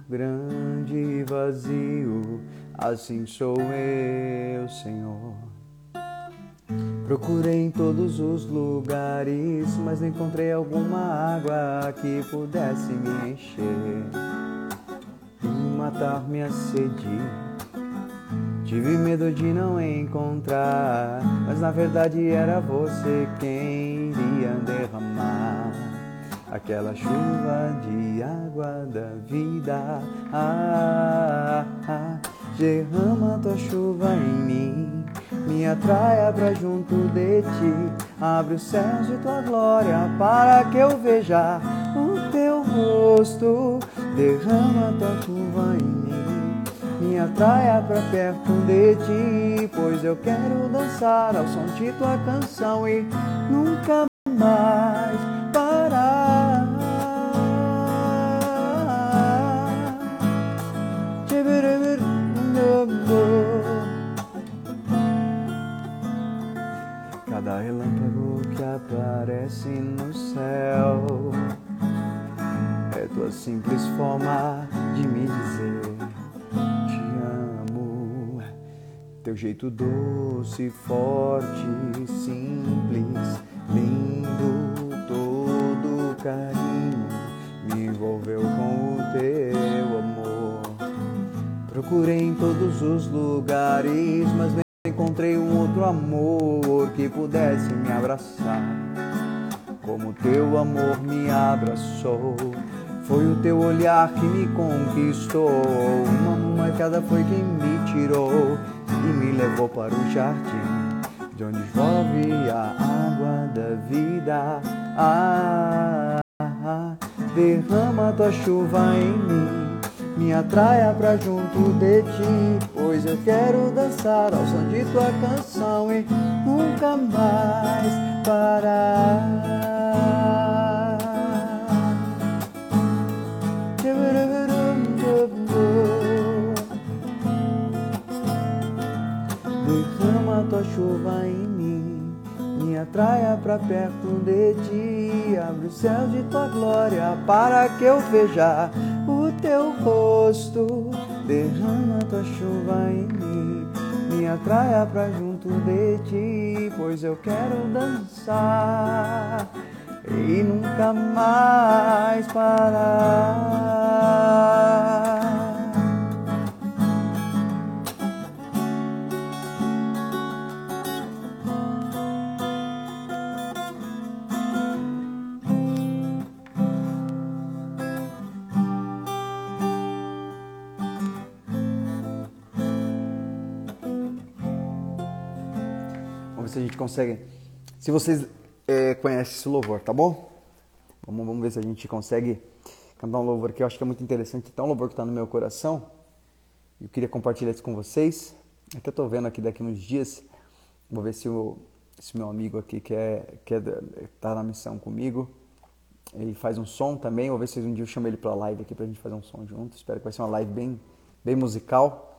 grande e vazio. Assim sou eu, Senhor. Procurei em todos os lugares, mas não encontrei alguma água que pudesse me encher e matar minha sede. Tive medo de não encontrar, mas na verdade era você quem iria derramar aquela chuva de água da vida. Ah, ah, ah. derrama tua chuva em mim me atraia pra junto de ti. Abre os céus de tua glória para que eu veja o teu rosto. Derrama tua chuva em mim. Me atraia pra perto de ti, pois eu quero dançar ao som de tua canção e nunca mais Teu jeito doce, forte, simples, lindo, todo carinho me envolveu com o teu amor. Procurei em todos os lugares, mas encontrei um outro amor que pudesse me abraçar. Como teu amor me abraçou, foi o teu olhar que me conquistou. Uma marcada foi quem me tirou e me levou para o jardim, de onde chove a água da vida. Ah, ah, ah, derrama tua chuva em mim me atraia pra junto de ti, pois eu quero dançar ao som de tua canção e nunca mais parar. Tua chuva em mim, me atraia pra perto de ti, abre o céu de tua glória para que eu veja o teu rosto, derrama tua chuva em mim, me atraia pra junto de ti, pois eu quero dançar e nunca mais parar. Gente consegue. Se vocês é, conhecem esse louvor, tá bom? Vamos, vamos ver se a gente consegue cantar um louvor que eu acho que é muito interessante. Tá um louvor que está no meu coração. Eu queria compartilhar isso com vocês. É eu estou vendo aqui daqui uns dias. Vou ver se o esse meu amigo aqui quer quer tá na missão comigo. Ele faz um som também. Vou ver se um dia eu chamo ele para live aqui para a gente fazer um som junto. Espero que vai ser uma live bem bem musical.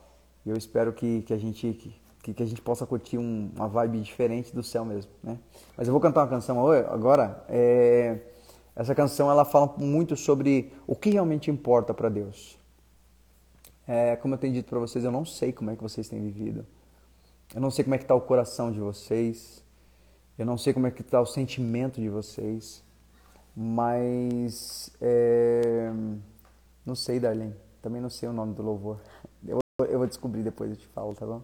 E eu espero que, que a gente que, que, que a gente possa curtir um, uma vibe diferente do céu mesmo, né? Mas eu vou cantar uma canção agora. É, essa canção ela fala muito sobre o que realmente importa para Deus. É, como eu tenho dito para vocês, eu não sei como é que vocês têm vivido. Eu não sei como é que está o coração de vocês. Eu não sei como é que está o sentimento de vocês. Mas é, não sei, Darlene. Também não sei o nome do louvor. Eu, eu vou descobrir depois, eu te falo, tá bom?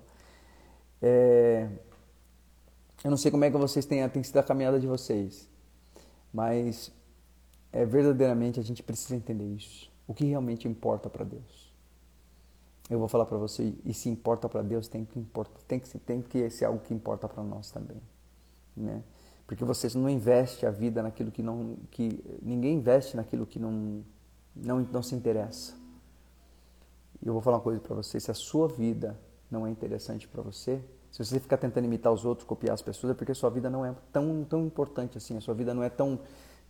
É, eu não sei como é que vocês têm, tem sido a caminhada de vocês, mas é, verdadeiramente a gente precisa entender isso. O que realmente importa para Deus. Eu vou falar para você, e se importa para Deus, tem que, importa, tem, que, tem que ser algo que importa para nós também. Né? Porque vocês não investem a vida naquilo que não. que Ninguém investe naquilo que não, não, não se interessa. E eu vou falar uma coisa para vocês: se a sua vida não é interessante para você, se você ficar tentando imitar os outros, copiar as pessoas, é porque sua vida não é tão, tão importante assim, a sua vida não é tão,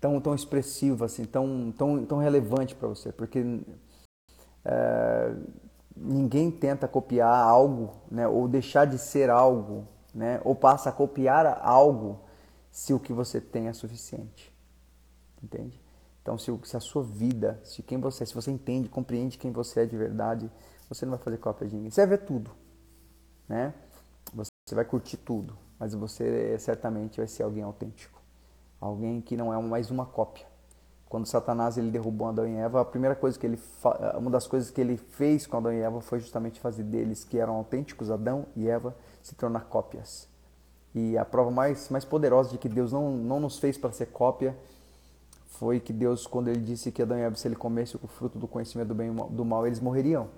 tão, tão expressivo, assim, tão, tão, tão relevante para você, porque é, ninguém tenta copiar algo, né, ou deixar de ser algo, né, ou passa a copiar algo se o que você tem é suficiente, entende? Então, se, se a sua vida, se quem você, se você entende, compreende quem você é de verdade, você não vai fazer cópia de ninguém. Você vai ver tudo, né? Você vai curtir tudo, mas você certamente vai ser alguém autêntico, alguém que não é mais uma cópia. Quando Satanás ele derrubou Adão e Eva, a primeira coisa que ele, uma das coisas que ele fez com Adão e Eva foi justamente fazer deles que eram autênticos, Adão e Eva, se tornar cópias. E a prova mais, mais poderosa de que Deus não, não nos fez para ser cópia foi que Deus, quando ele disse que Adão e Eva, se ele comesse o fruto do conhecimento do bem e do mal, eles morreriam.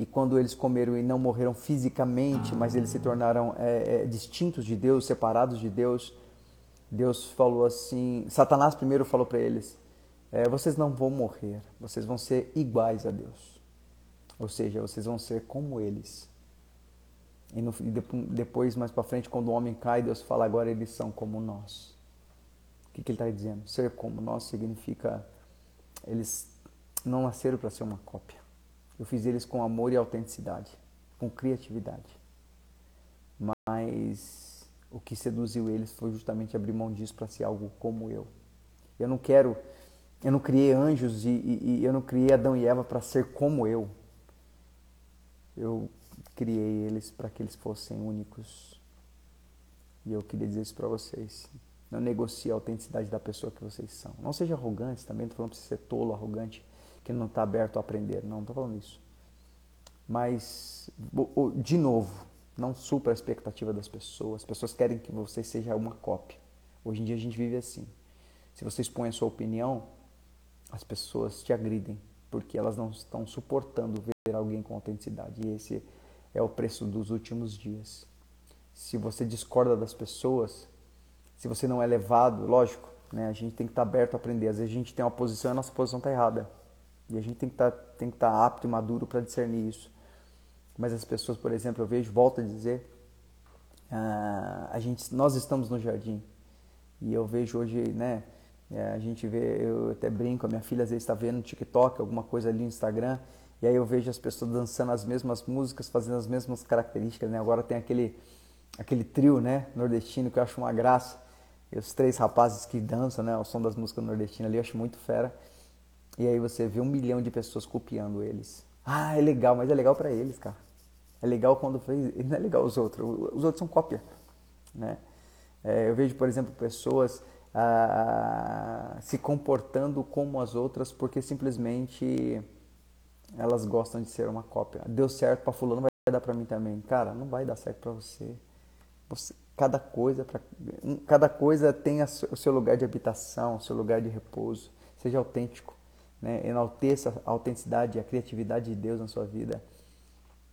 E quando eles comeram e não morreram fisicamente, mas eles se tornaram é, é, distintos de Deus, separados de Deus, Deus falou assim: Satanás primeiro falou para eles: é, vocês não vão morrer, vocês vão ser iguais a Deus. Ou seja, vocês vão ser como eles. E, no, e depois, mais para frente, quando o homem cai, Deus fala: agora eles são como nós. O que, que ele está dizendo? Ser como nós significa eles não nasceram para ser uma cópia. Eu fiz eles com amor e autenticidade, com criatividade. Mas o que seduziu eles foi justamente abrir mão disso para ser algo como eu. Eu não quero, eu não criei anjos e, e, e eu não criei Adão e Eva para ser como eu. Eu criei eles para que eles fossem únicos. E eu queria dizer isso para vocês. Não negocie a autenticidade da pessoa que vocês são. Não seja arrogante também, estou falando para você ser tolo, arrogante, que não está aberto a aprender. Não, estou falando isso. Mas, de novo, não supra a expectativa das pessoas. As pessoas querem que você seja uma cópia. Hoje em dia a gente vive assim. Se você expõe a sua opinião, as pessoas te agridem, porque elas não estão suportando ver alguém com autenticidade. E esse é o preço dos últimos dias. Se você discorda das pessoas, se você não é levado, lógico, né, a gente tem que estar aberto a aprender. Às vezes a gente tem uma posição e a nossa posição está errada. E a gente tem que que estar apto e maduro para discernir isso. Mas as pessoas, por exemplo, eu vejo, volto a dizer, uh, a gente, nós estamos no jardim. E eu vejo hoje, né, é, a gente vê, eu até brinco, a minha filha às vezes está vendo TikTok, alguma coisa ali no Instagram, e aí eu vejo as pessoas dançando as mesmas músicas, fazendo as mesmas características, né? Agora tem aquele, aquele trio, né, nordestino que eu acho uma graça e os três rapazes que dançam, né, o som das músicas nordestinas ali, eu acho muito fera. E aí você vê um milhão de pessoas copiando eles. Ah, é legal, mas é legal para eles, cara. É legal quando fez, não é legal os outros. Os outros são cópia, né? É, eu vejo, por exemplo, pessoas ah, se comportando como as outras porque simplesmente elas gostam de ser uma cópia. Deu certo para fulano, vai dar para mim também. Cara, não vai dar certo para você. você cada coisa, pra, cada coisa tem a, o seu lugar de habitação, o seu lugar de repouso. Seja autêntico, né? enalteça a autenticidade e a criatividade de Deus na sua vida.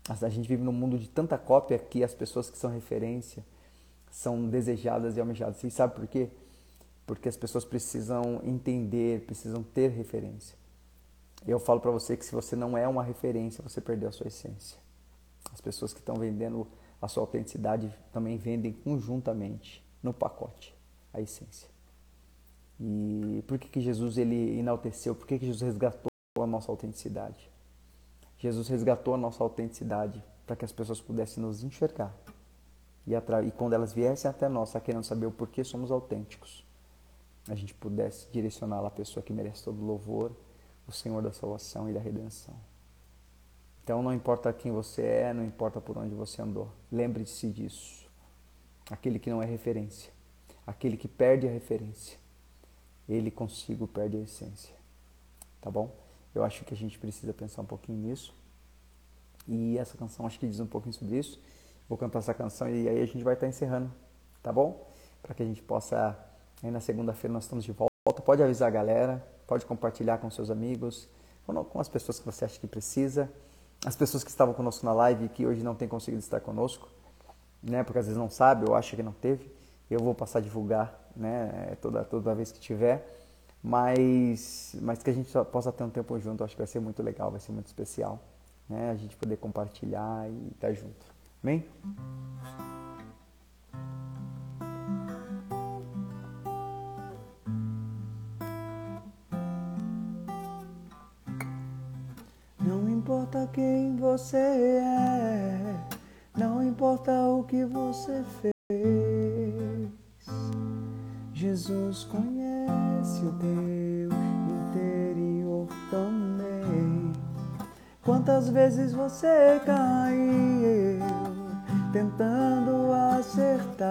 A gente vive num mundo de tanta cópia que as pessoas que são referência são desejadas e almejadas. E sabe por quê? Porque as pessoas precisam entender, precisam ter referência. Eu falo para você que se você não é uma referência, você perdeu a sua essência. As pessoas que estão vendendo a sua autenticidade também vendem conjuntamente no pacote a essência. E por que, que Jesus ele enalteceu? Por que, que Jesus resgatou a nossa autenticidade? Jesus resgatou a nossa autenticidade para que as pessoas pudessem nos enxergar. E, e quando elas viessem até nós, querendo saber o porquê somos autênticos, a gente pudesse direcioná-la à pessoa que merece todo o louvor, o Senhor da salvação e da redenção. Então não importa quem você é, não importa por onde você andou. Lembre-se disso. Aquele que não é referência, aquele que perde a referência, ele consigo perde a essência. Tá bom? Eu acho que a gente precisa pensar um pouquinho nisso. E essa canção acho que diz um pouquinho sobre isso. Vou cantar essa canção e aí a gente vai estar encerrando, tá bom? Para que a gente possa aí na segunda-feira nós estamos de volta. Pode avisar a galera, pode compartilhar com seus amigos, com as pessoas que você acha que precisa as pessoas que estavam conosco na live e que hoje não têm conseguido estar conosco, né, porque às vezes não sabe ou acha que não teve, eu vou passar a divulgar né, é, toda, toda vez que tiver, mas, mas que a gente possa ter um tempo junto, acho que vai ser muito legal, vai ser muito especial, né, a gente poder compartilhar e estar junto. Amém? Não importa quem você é, não importa o que você fez. Jesus conhece o teu interior também. Quantas vezes você caiu tentando acertar?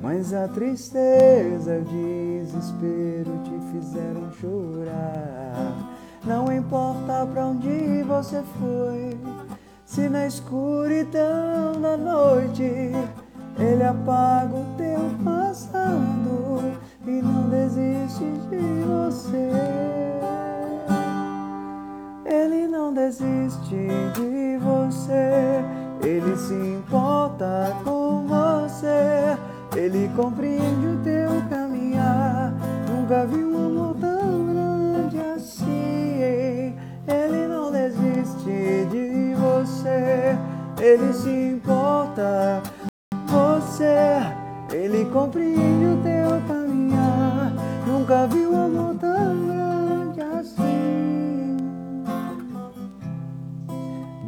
Mas a tristeza e o desespero te fizeram chorar. Não importa pra onde você foi, se na escuridão da noite ele apaga o compreende o teu caminhar. Nunca vi um amor tão grande assim. Ele não desiste de você. Ele se importa você. Ele compreende o teu caminhar. Nunca vi um amor tão grande assim.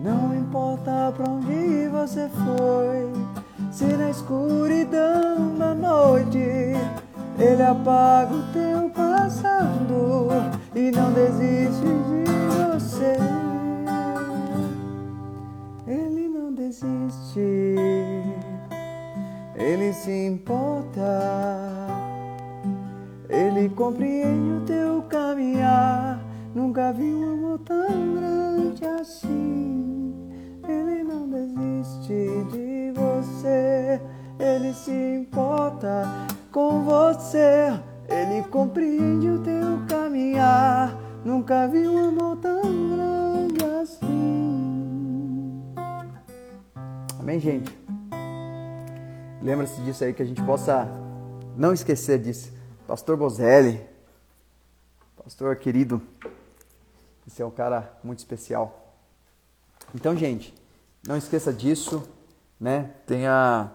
Não importa pra onde você foi. Se na escuridão noite ele apaga o teu passado e não desiste de você. Ele não desiste, ele se importa, ele compreende o teu caminhar. Nunca vi um amor tão grande assim. Ele não desiste de você, ele se importa com você, ele compreende o teu caminhar. Nunca vi um amor tão grande assim. Amém, gente? Lembra-se disso aí, que a gente possa não esquecer disso. Pastor Bozelli, pastor querido, você é um cara muito especial. Então, gente, não esqueça disso, né? Tenha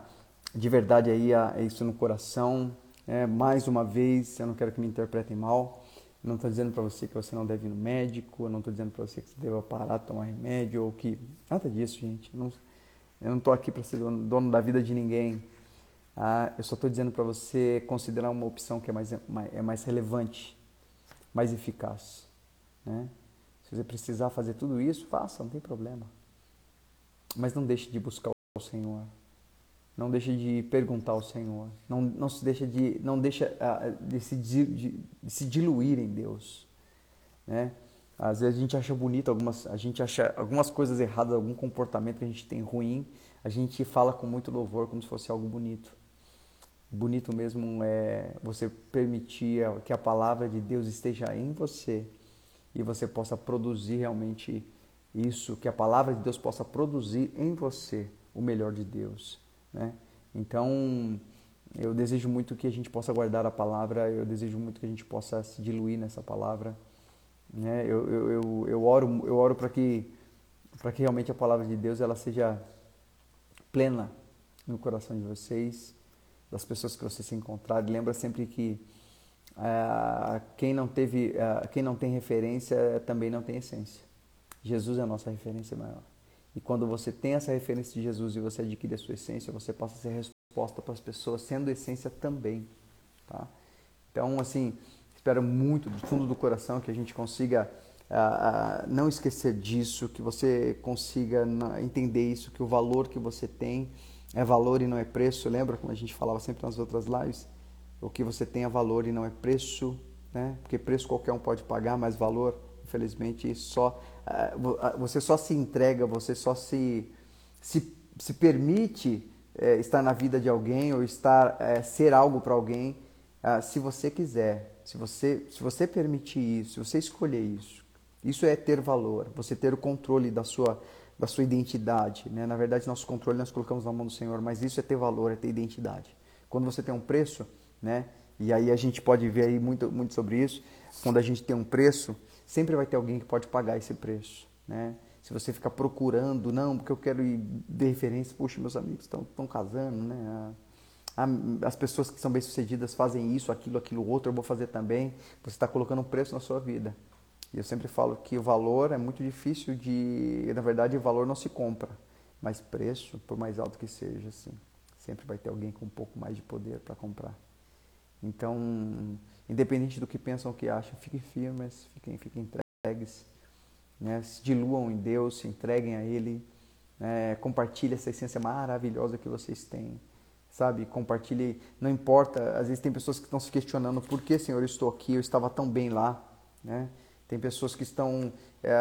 de verdade aí isso no coração. É, mais uma vez, eu não quero que me interpretem mal. Não estou dizendo para você que você não deve ir no médico. Eu não estou dizendo para você que você deve parar de tomar remédio ou que nada disso, gente. Eu não estou aqui para ser dono, dono, da vida de ninguém. Ah, eu só estou dizendo para você considerar uma opção que é mais, é mais relevante, mais eficaz, né? Se você precisar fazer tudo isso, faça, não tem problema. Mas não deixe de buscar o Senhor. Não deixe de perguntar ao Senhor. Não, não se deixa de não deixa uh, de, se, de, de, se diluir em Deus, né? Às vezes a gente acha bonito algumas, a gente acha algumas coisas erradas, algum comportamento que a gente tem ruim, a gente fala com muito louvor como se fosse algo bonito. Bonito mesmo é você permitir que a palavra de Deus esteja em você e você possa produzir realmente isso, que a palavra de Deus possa produzir em você o melhor de Deus. Né? Então, eu desejo muito que a gente possa guardar a palavra, eu desejo muito que a gente possa se diluir nessa palavra. Né? Eu, eu, eu, eu oro, eu oro para que, que realmente a palavra de Deus ela seja plena no coração de vocês, das pessoas que vocês se encontrarem. Lembra sempre que Uh, quem não teve, uh, quem não tem referência também não tem essência. Jesus é a nossa referência maior. E quando você tem essa referência de Jesus e você adquire a sua essência, você passa a ser resposta para as pessoas, sendo essência também. Tá? Então, assim, espero muito do fundo do coração que a gente consiga uh, não esquecer disso, que você consiga entender isso, que o valor que você tem é valor e não é preço. Lembra como a gente falava sempre nas outras lives? o que você tenha valor e não é preço, né? Porque preço qualquer um pode pagar, mas valor, infelizmente, só uh, você só se entrega, você só se se, se permite uh, estar na vida de alguém ou estar uh, ser algo para alguém, se você quiser, se você se você permitir isso, se você escolher isso, isso é ter valor, você ter o controle da sua da sua identidade, né? Na verdade, nosso controle nós colocamos na mão do Senhor, mas isso é ter valor, é ter identidade. Quando você tem um preço né? E aí a gente pode ver aí muito, muito sobre isso. Quando a gente tem um preço, sempre vai ter alguém que pode pagar esse preço, né? Se você ficar procurando, não, porque eu quero ir de referência, puxa, meus amigos estão casando, né? as pessoas que são bem-sucedidas fazem isso, aquilo, aquilo outro, eu vou fazer também. Você está colocando um preço na sua vida. E eu sempre falo que o valor é muito difícil de. Na verdade, o valor não se compra, mas preço, por mais alto que seja, assim, sempre vai ter alguém com um pouco mais de poder para comprar. Então, independente do que pensam ou que acham, fiquem firmes, fiquem, fiquem entregues, né? se diluam em Deus, se entreguem a Ele, né? compartilhem essa essência maravilhosa que vocês têm sabe? Compartilhe, não importa. Às vezes tem pessoas que estão se questionando por que, Senhor, eu estou aqui, eu estava tão bem lá, né? Tem pessoas que estão é,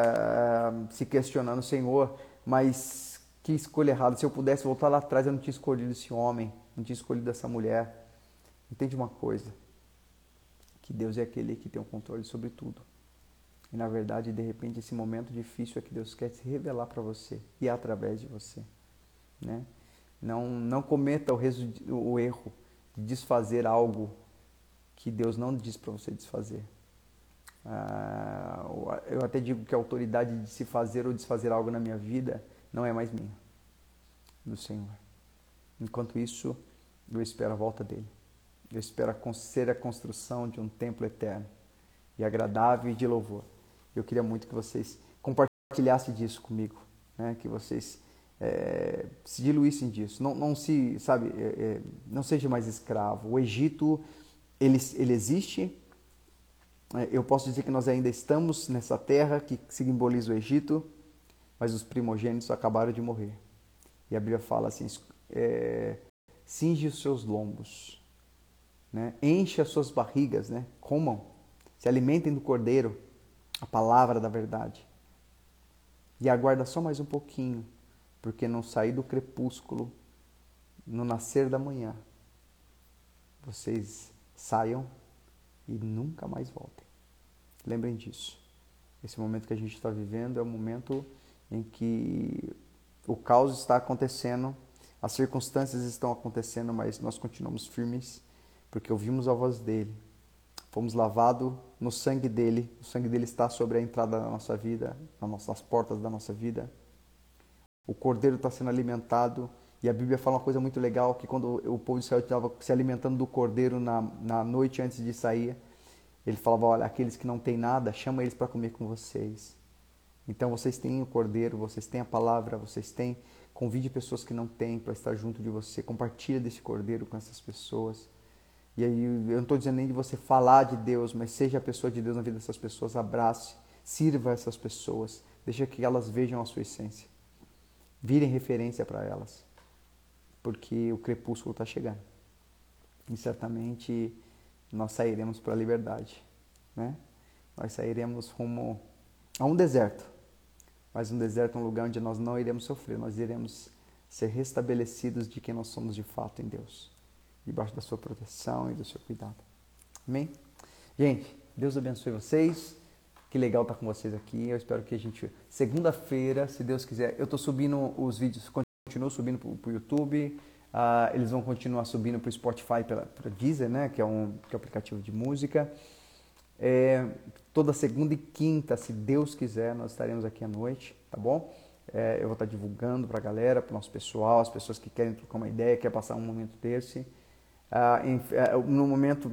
se questionando, Senhor, mas que escolha errada. Se eu pudesse voltar lá atrás, eu não tinha escolhido esse homem, não tinha escolhido essa mulher. Entende uma coisa? Que Deus é aquele que tem o controle sobre tudo. E na verdade, de repente, esse momento difícil é que Deus quer se revelar para você e através de você, né? Não, não cometa o, o erro de desfazer algo que Deus não diz para você desfazer. Ah, eu até digo que a autoridade de se fazer ou desfazer algo na minha vida não é mais minha, do Senhor. Enquanto isso, eu espero a volta dele. Eu espero ser a construção de um templo eterno e agradável e de louvor. Eu queria muito que vocês compartilhassem disso comigo, né? que vocês é, se diluíssem disso. Não, não se, sabe, é, é, não seja mais escravo. O Egito, ele, ele existe. É, eu posso dizer que nós ainda estamos nessa terra que simboliza o Egito, mas os primogênitos acabaram de morrer. E a Bíblia fala assim: é, cinge os seus lombos, né? enche as suas barrigas, né? comam, se alimentem do cordeiro, a palavra da verdade. E aguarda só mais um pouquinho porque não sair do crepúsculo, no nascer da manhã, vocês saiam e nunca mais voltem. Lembrem disso. Esse momento que a gente está vivendo é o momento em que o caos está acontecendo, as circunstâncias estão acontecendo, mas nós continuamos firmes porque ouvimos a voz dele. Fomos lavados no sangue dele, o sangue dele está sobre a entrada da nossa vida, nas portas da nossa vida. O cordeiro está sendo alimentado. E a Bíblia fala uma coisa muito legal, que quando o povo de Israel estava se alimentando do cordeiro na, na noite antes de sair, ele falava, olha, aqueles que não têm nada, chama eles para comer com vocês. Então vocês têm o cordeiro, vocês têm a palavra, vocês têm, convide pessoas que não têm para estar junto de você, compartilha desse cordeiro com essas pessoas. E aí eu não estou dizendo nem de você falar de Deus, mas seja a pessoa de Deus na vida dessas pessoas, abrace, sirva essas pessoas, deixa que elas vejam a sua essência virem referência para elas, porque o crepúsculo está chegando. E certamente nós sairemos para a liberdade, né? Nós sairemos rumo a um deserto, mas um deserto é um lugar onde nós não iremos sofrer, nós iremos ser restabelecidos de quem nós somos de fato em Deus, debaixo da sua proteção e do seu cuidado. Amém? Gente, Deus abençoe vocês. Que legal estar com vocês aqui. Eu espero que a gente. Segunda-feira, se Deus quiser, eu estou subindo os vídeos, continuo subindo para o YouTube. Uh, eles vão continuar subindo para o Spotify, para o Deezer, né? Que é, um, que é um aplicativo de música. É, toda segunda e quinta, se Deus quiser, nós estaremos aqui à noite, tá bom? É, eu vou estar divulgando para a galera, para o nosso pessoal, as pessoas que querem trocar uma ideia, querem passar um momento desse. Uh, em, uh, no momento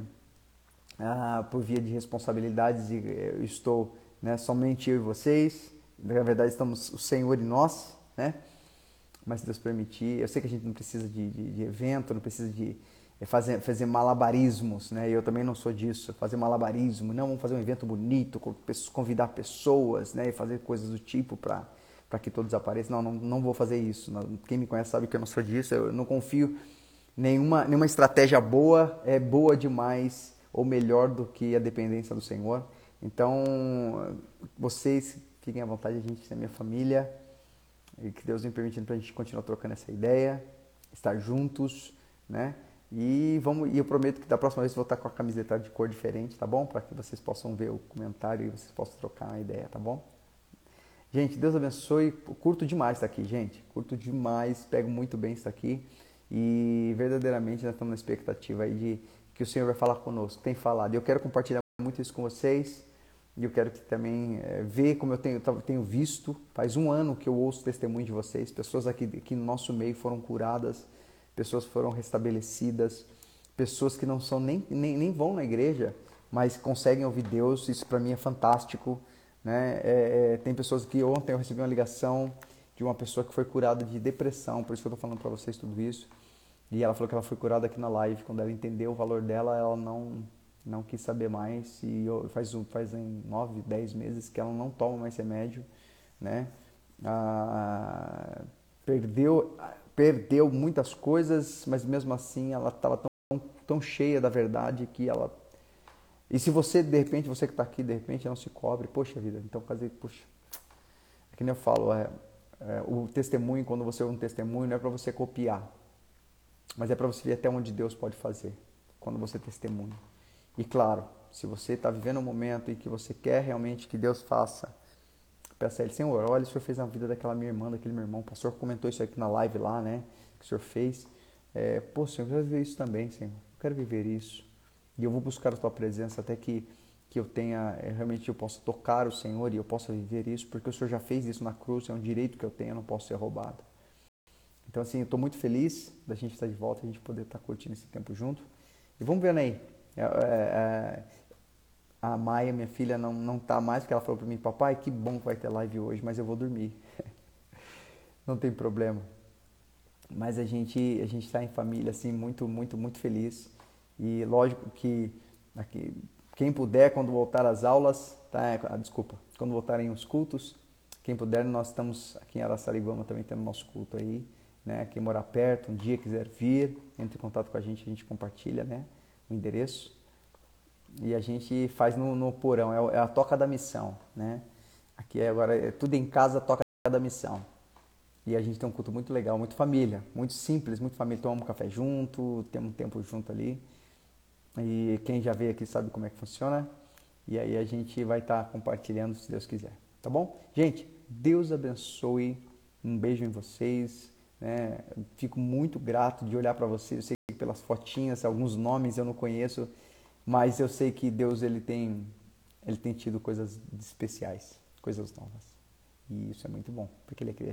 ah, por via de responsabilidades, eh, estou né, somente eu e vocês. Na verdade, estamos o Senhor e nós, né? Mas se Deus permitir, eu sei que a gente não precisa de, de, de evento, não precisa de eh, fazer, fazer malabarismos, né? Eu também não sou disso, fazer malabarismo. Não, vamos fazer um evento bonito, convidar pessoas, né? E fazer coisas do tipo para para que todos apareçam. Não, não, não vou fazer isso. Quem me conhece sabe que eu não sou disso. Eu não confio nenhuma nenhuma estratégia boa é boa demais ou melhor do que a dependência do Senhor. Então, vocês fiquem à vontade, a gente é minha família, e que Deus me permitindo para a gente continuar trocando essa ideia, estar juntos, né? E vamos, e eu prometo que da próxima vez vou estar com a camiseta de cor diferente, tá bom? Para que vocês possam ver o comentário e vocês possam trocar uma ideia, tá bom? Gente, Deus abençoe. Curto demais estar aqui, gente. Curto demais, pego muito bem estar aqui. E verdadeiramente nós estamos na expectativa aí de que o Senhor vai falar conosco, tem falado. Eu quero compartilhar muito isso com vocês. E eu quero que também é, ver como eu tenho, tenho visto. Faz um ano que eu ouço testemunho de vocês. Pessoas aqui, aqui no nosso meio foram curadas, pessoas foram restabelecidas, pessoas que não são nem, nem, nem vão na igreja, mas conseguem ouvir Deus. Isso para mim é fantástico. Né? É, é, tem pessoas que ontem eu recebi uma ligação de uma pessoa que foi curada de depressão, por isso que eu estou falando para vocês tudo isso. E ela falou que ela foi curada aqui na live. Quando ela entendeu o valor dela, ela não não quis saber mais. E faz faz em nove, dez meses que ela não toma mais remédio, né? Ah, perdeu perdeu muitas coisas, mas mesmo assim ela estava tão, tão cheia da verdade que ela e se você, de repente, você que está aqui, de repente não se cobre, poxa vida, então fazer, poxa. É que nem eu falo, é, é, o testemunho, quando você ouve um testemunho, não é para você copiar, mas é para você ver até onde Deus pode fazer, quando você testemunha. E claro, se você está vivendo um momento em que você quer realmente que Deus faça, peça a Ele, Senhor, olha, o Senhor fez na vida daquela minha irmã, daquele meu irmão, o pastor comentou isso aqui na live lá, né, que o Senhor fez. É, Pô, Senhor, eu quero viver isso também, Senhor, eu quero viver isso. E eu vou buscar a tua presença até que, que eu tenha, é, realmente eu possa tocar o Senhor e eu possa viver isso, porque o Senhor já fez isso na cruz, é um direito que eu tenho, eu não posso ser roubado. Então, assim, eu estou muito feliz da gente estar de volta, a gente poder estar curtindo esse tempo junto. E vamos vendo aí. É, é, é, a Maia, minha filha, não, não tá mais, porque ela falou para mim, papai, que bom que vai ter live hoje, mas eu vou dormir. não tem problema. Mas a gente a gente está em família, assim, muito, muito, muito feliz. E lógico que aqui, quem puder, quando voltar às aulas, tá? Ah, desculpa, quando voltarem os cultos, quem puder, nós estamos aqui em Araçariguama também tendo nosso culto aí, né? Quem morar perto, um dia quiser vir, entre em contato com a gente, a gente compartilha, né? O endereço. E a gente faz no, no porão, é, é a toca da missão, né? Aqui é agora é tudo em casa, toca da missão. E a gente tem um culto muito legal, muito família, muito simples, muito família. Tomamos café junto, temos um tempo junto ali. E quem já veio aqui sabe como é que funciona. E aí a gente vai estar tá compartilhando se Deus quiser. Tá bom? Gente, Deus abençoe. Um beijo em vocês. Né? Fico muito grato de olhar para vocês. Eu sei que pelas fotinhas, alguns nomes eu não conheço, mas eu sei que Deus ele tem, ele tem tido coisas especiais, coisas novas. E isso é muito bom, porque ele é criativo.